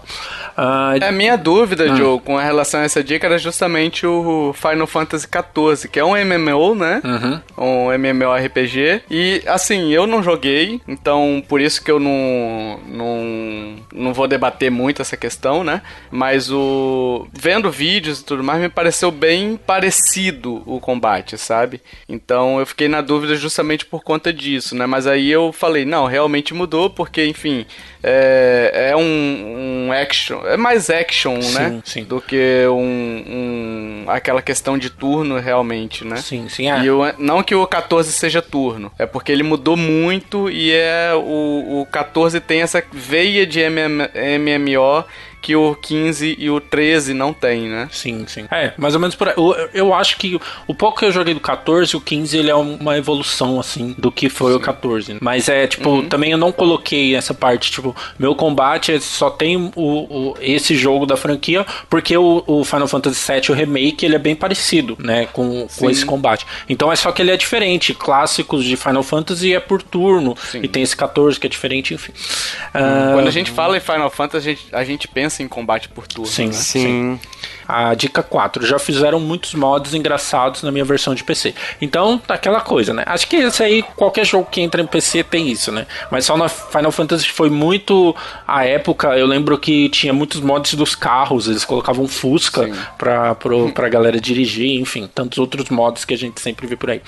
Ah, É, A minha dúvida, Hum. Joe, com relação a essa dica era justamente o Final Fantasy XIV, que é um MMO, né? Uhum. Um MMORPG. E, assim, eu não joguei, então por isso que eu não, não, não vou debater muito essa questão, né? Mas o vendo vídeos e tudo mais, me pareceu bem parecido o combate, sabe? Então eu fiquei na dúvida justamente por conta disso, né? Mas aí eu falei, não, realmente mudou, porque, enfim, é, é um, um action, é mais action, né? Sim, sim. Do que um, um- aquela questão de turno realmente, né? Sim, sim, é. E eu, não que o 14 seja turno, é porque ele mudou muito e é o, o 14 tem essa veia de MM, MMO que o 15 e o 13 não tem, né? Sim, sim. É, mais ou menos por aí. Eu, eu acho que o pouco que eu joguei do 14, o 15, ele é uma evolução, assim, do que foi o 14. Mas é, tipo, também eu não coloquei essa parte, tipo, meu combate só tem o, o- esse jogo da franquia, porque o, o Final Fantasy VII, o remake, ele é bem parecido, né, com, com esse combate. Então é só que ele é diferente. Clássicos de Final Fantasy é por turno, Sim. e tem esse 14 que é diferente, enfim. Ah, Quando a gente fala em Final Fantasy, a gente, a gente pensa em combate por turno. Sim, né? Sim. A dica 4, já fizeram muitos mods engraçados na minha versão de PC. Então, tá aquela coisa, né? Acho que esse aí, qualquer jogo que entra em PC tem isso, né? Mas só na Final Fantasy foi muito a época. Eu lembro que tinha muitos mods dos carros, eles colocavam Fusca Sim. pra, pro, pra galera dirigir, enfim, tantos outros mods que a gente sempre vê por aí.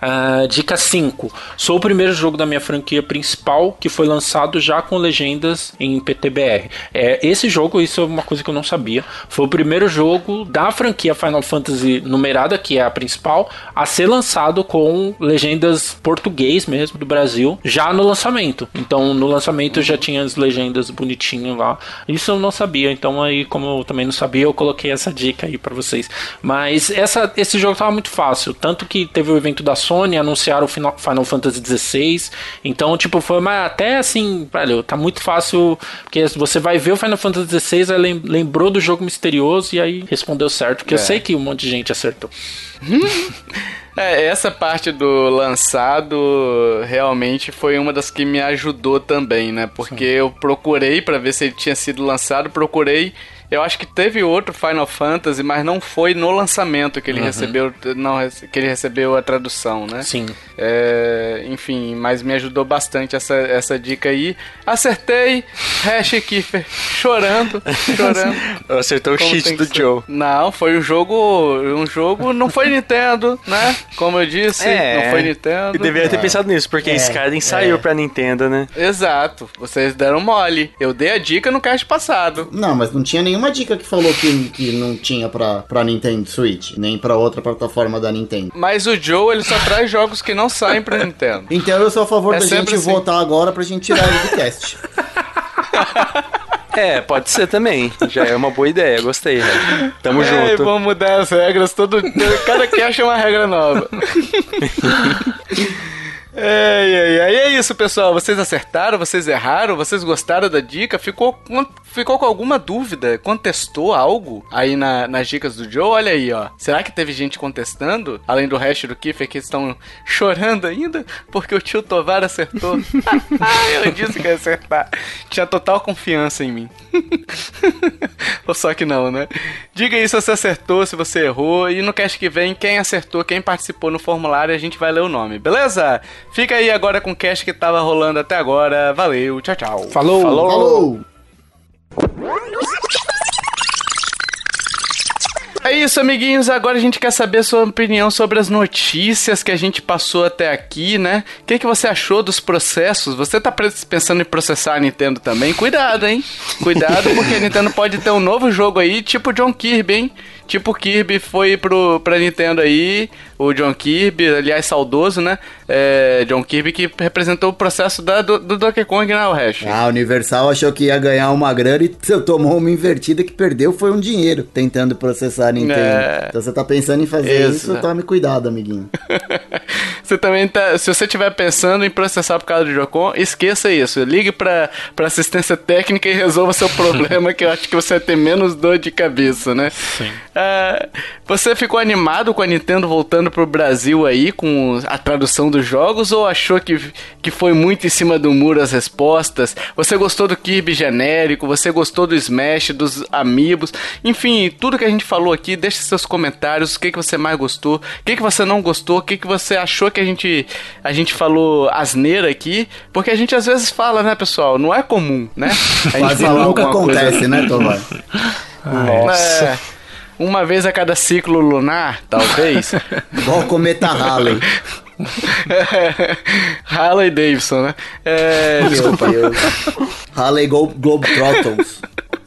Ah, dica 5, sou o primeiro jogo da minha franquia principal que foi lançado já com legendas em PTBR. É, esse jogo, isso é uma coisa que eu não sabia. Foi o primeiro jogo da franquia Final Fantasy numerada, que é a principal, a ser lançado com legendas português mesmo do Brasil, já no lançamento. Então, no lançamento já tinha as legendas bonitinho lá. Isso eu não sabia. Então, aí, como eu também não sabia, eu coloquei essa dica aí para vocês. Mas essa, esse jogo tava muito fácil. Tanto que teve o evento da Sony, anunciaram o Final, Final Fantasy XVI. Então, tipo, foi até assim, velho, tá muito fácil. Porque você vai ver o Final Fantasy XVI, lembrou do jogo misterioso e aí respondeu certo. Porque é. eu sei que um monte de gente acertou. *laughs* É, essa parte do lançado realmente foi uma das que me ajudou também, né? Porque Sim. eu procurei para ver se ele tinha sido lançado, procurei eu acho que teve outro Final Fantasy, mas não foi no lançamento que ele uhum. recebeu, não, que ele recebeu a tradução, né? Sim. É, enfim, mas me ajudou bastante essa, essa dica aí. Acertei, Hash Kiefer chorando, *laughs* chorando. Acertou o cheat do Joe. Não, foi um jogo, um jogo, não foi Nintendo, né? Como eu disse, é, não foi Nintendo. E deveria ter pensado nisso, porque é, Skyrim saiu é. pra Nintendo, né? Exato, vocês deram mole. Eu dei a dica no cast passado. Não, mas não tinha nenhuma nenhuma dica que falou que, que não tinha pra, pra Nintendo Switch, nem pra outra plataforma da Nintendo. Mas o Joe, ele só traz jogos que não saem pra Nintendo. Então eu sou a favor é da gente assim. votar agora pra gente tirar ele do cast. *laughs* É, pode ser também. Já é uma boa ideia, gostei. Né? Tamo é, junto. Vamos mudar as regras todo. Cada cast é uma regra nova. *laughs* É, é, é, é isso, pessoal. Vocês acertaram, vocês erraram, vocês gostaram da dica? Ficou, ficou com alguma dúvida? Contestou algo aí na, nas dicas do Joe? Olha aí, ó. Será que teve gente contestando? Além do resto do Kiffer que estão chorando ainda porque o tio Tovar acertou. *laughs* Eu disse que ia acertar. Tinha total confiança em mim. *laughs* Ou só que não, né? Diga aí se você acertou, se você errou. E no cast que vem, quem acertou, quem participou no formulário, a gente vai ler o nome, beleza? Fica aí agora com o cast que tava rolando até agora. Valeu, tchau, tchau. Falou! Falou! Falou. É isso, amiguinhos. Agora a gente quer saber sua opinião sobre as notícias que a gente passou até aqui, né? O que, que você achou dos processos? Você tá pensando em processar a Nintendo também? Cuidado, hein? Cuidado, porque a Nintendo pode ter um novo jogo aí, tipo John Kirby, hein? Tipo Kirby foi pro, pra Nintendo aí, o John Kirby, aliás, saudoso, né? É, John Kirby que representou o processo da, do, do Donkey Kong, né, o Hash? Ah, a Universal achou que ia ganhar uma grana e tomou uma invertida que perdeu foi um dinheiro tentando processar a Nintendo. É... Então você tá pensando em fazer isso, tome cuidado, amiguinho. *laughs* você também tá. Se você estiver pensando em processar por causa do Jocon, esqueça isso. Ligue pra, pra assistência técnica e resolva seu *laughs* problema, que eu acho que você vai ter menos dor de cabeça, né? Sim. Uh, você ficou animado com a Nintendo voltando pro Brasil aí com a tradução dos jogos ou achou que, que foi muito em cima do muro as respostas? Você gostou do Kirby genérico? Você gostou do Smash, dos Amiibos? Enfim, tudo que a gente falou aqui, deixe seus comentários. O que, que você mais gostou? O que, que você não gostou? O que, que você achou que a gente, a gente falou asneira aqui? Porque a gente às vezes fala, né, pessoal? Não é comum, né? A gente Quase nunca acontece, coisa... né, Tomás? *laughs* Nossa. É, uma vez a cada ciclo lunar, talvez. *laughs* Igual o cometa Halley. *laughs* Halley Davidson, né? É, desculpa. Halley Globetrotters.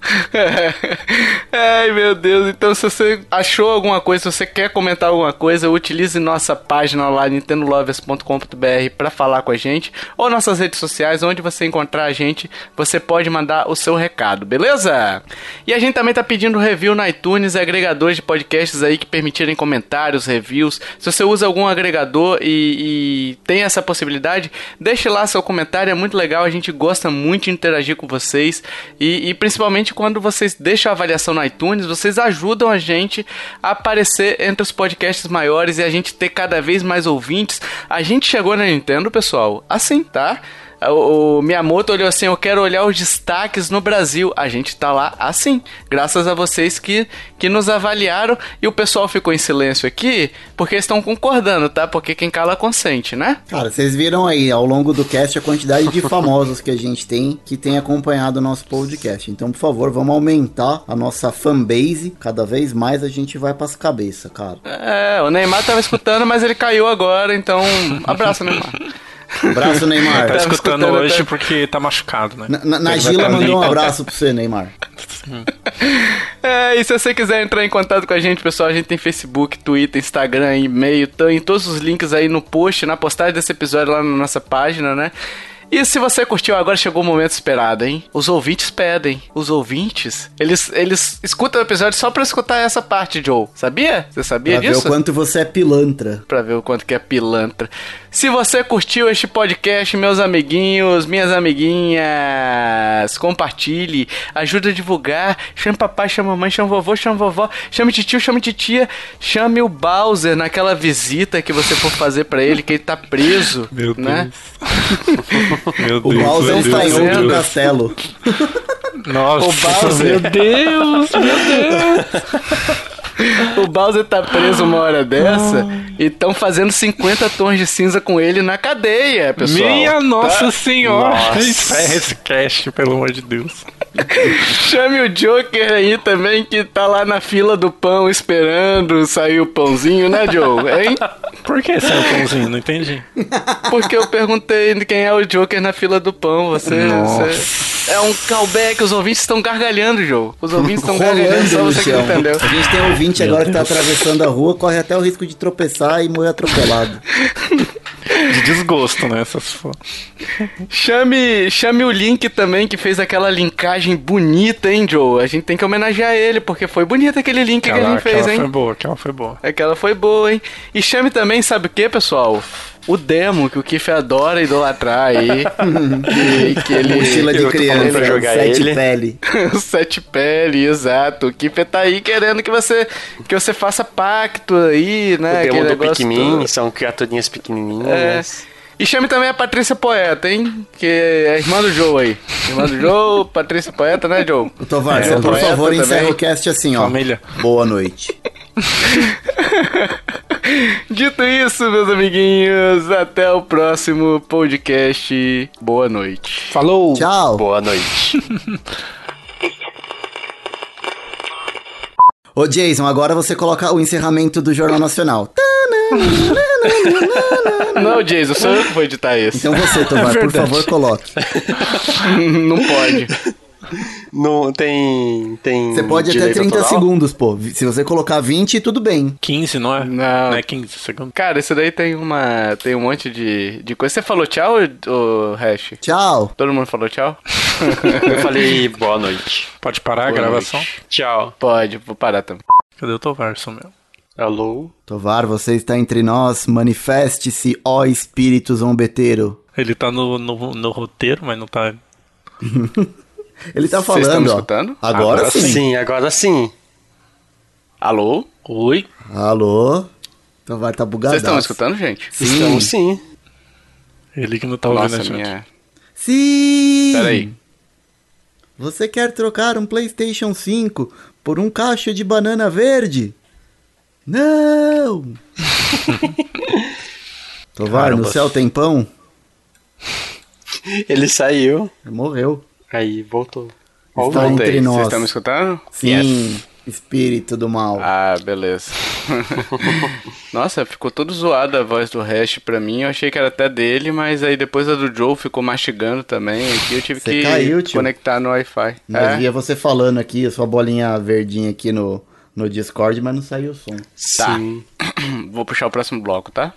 *laughs* Ai, meu Deus. Então, se você achou alguma coisa, se você quer comentar alguma coisa, utilize nossa página lá, nintendolovers.com.br, para falar com a gente, ou nossas redes sociais, onde você encontrar a gente, você pode mandar o seu recado, beleza? E a gente também tá pedindo review na iTunes, agregadores de podcasts aí que permitirem comentários, reviews. Se você usa algum agregador e, e tem essa possibilidade, deixe lá seu comentário, é muito legal, a gente gosta muito de interagir com vocês e, e principalmente quando vocês deixam a avaliação no iTunes, vocês ajudam a gente a aparecer entre os podcasts maiores e a gente ter cada vez mais ouvintes. A gente chegou na Nintendo, pessoal, assim, tá? O, Miyamoto olhou assim: eu quero olhar os destaques no Brasil. A gente tá lá assim, graças a vocês que, que nos avaliaram. E o pessoal ficou em silêncio aqui porque estão concordando, tá? Porque quem cala consente, né? Cara, vocês viram aí ao longo do cast a quantidade de famosos que a gente tem que tem acompanhado o nosso podcast. Então, por favor, vamos aumentar a nossa fanbase. Cada vez mais a gente vai pras cabeças, cara. É, o Neymar tava escutando, mas ele caiu agora. Então, abraço, Neymar. *laughs* Abraço, Neymar. tá escutando hoje porque tá machucado, né? Na, Nagila mandou um abraço pra você, Neymar. *laughs* É, e se você quiser entrar em contato com a gente, pessoal, a gente tem Facebook, Twitter, Instagram, e-mail, tem todos os links aí no post, na postagem desse episódio lá na nossa página, né? E se você curtiu, agora chegou o momento esperado, hein? Os ouvintes pedem. Os ouvintes, eles, eles escutam o episódio só pra escutar essa parte, Joe. Sabia? Você sabia Pra disso? ver o quanto você é pilantra. Pra ver o quanto que é pilantra. Se você curtiu este podcast, meus amiguinhos, minhas amiguinhas, compartilhe, ajude a divulgar, chame papai, chame mamãe, chame vovô, chame vovó, chame tio, chame titia, chame o Bowser naquela visita que você for fazer pra ele, que ele tá preso, *laughs* Meu né? *laughs* Meu O Bowser está em Deus, outro meu Deus. castelo. Nossa, O Bowser. meu Deus, meu Deus. *laughs* *laughs* O Bowser tá preso uma hora dessa e estão fazendo 50 tons de cinza com ele na cadeia, pessoal. Minha nossa Tá? senhora. Nossa. Encerra esse cast, pelo amor de Deus. *laughs* Chame o Joker aí também, que tá lá na fila do pão esperando sair o pãozinho, né, Joe? Hein? Por que sem o pãozinho? Não entendi. Porque eu perguntei de quem é o Joker na fila do pão. Você. Nossa. você- É um callback, os ouvintes estão gargalhando, Joe. Os ouvintes estão *laughs* gargalhando, só você que não entendeu. A gente tem um ouvinte Meu agora que tá Deus. atravessando a rua, corre até o risco de tropeçar e morrer atropelado. *laughs* De desgosto, né? Essas Chame, chame o Link também, que fez aquela linkagem bonita, hein, Joe? A gente tem que homenagear ele, porque foi bonito aquele link que Aquela, ele fez, aquela hein? foi boa, aquela foi boa. Aquela foi boa, hein? E chame também, sabe o que, pessoal? O demo que o Kiff adora idolatrar aí. que, *laughs* que ele. Mochila de criança, pra jogar sete ele. pele. *laughs* sete pele, exato. O Kiff tá aí querendo que você que você faça pacto aí, né? o demo Aquele do Pikmin, todo. são criaturinhas pequenininhas. É. E chame também a Patrícia Poeta, hein? Que é a irmã do Joe aí. Irmã do Joe, *laughs* Patrícia Poeta, né, Joe? O Tovar, É, por favor, encerra o cast assim, ó. Família. Boa noite. Dito isso, meus amiguinhos, até o próximo podcast. Boa noite. Falou! Tchau. Boa noite. *laughs* Ô, Jason, agora você coloca o encerramento do Jornal Nacional. Não, Jason, sou eu que vou editar isso. Então você, Tovar, por verdade. favor, coloque. *laughs* Não pode. Não tem. tem Você pode até direito 30 autoral? segundos, pô. Se você colocar 20, tudo bem. 15, não é? Não. Não é 15 segundos. Cara, isso daí tem uma. Tem um monte de, de coisa. Você falou tchau, ô Hash? Tchau. Todo mundo falou tchau? *laughs* Eu falei boa noite. Pode parar a Boa gravação? noite. Tchau. Pode, vou parar também. Cadê o Tovarson, meu? Alô? Tovar, você está entre nós. Manifeste-se, ó espírito zombeteiro. Ele tá no, no, no roteiro, mas não tá. *laughs* Ele tá Vocês estão me falando, ó. escutando? Agora, Agora sim. Sim, agora sim. Alô? Oi? Alô? Tovar tá bugado. Vocês estão me escutando, gente? Sim. Estamos sim. Ele que não tá ouvindo Nossa, a gente. minha. Sim! Peraí. Você quer trocar um PlayStation 5 por um cacho de banana verde? Não! *laughs* Tovar, no céu tem pão? Ele saiu. Morreu. Aí voltou. Está Voltei. entre Vocês nós. estão me escutando? Sim, espírito do mal. Ah, beleza. *laughs* Nossa, ficou todo zoada a voz do Hash pra mim. Eu achei que era até dele, mas aí depois a do Joe ficou mastigando também. Aqui eu tive Você que caiu, conectar no Wi-Fi. Nós É? via você falando aqui, a sua bolinha verdinha aqui no, no Discord, mas não saiu o som. Tá. Sim. *clears throat* Vou puxar o próximo bloco, tá?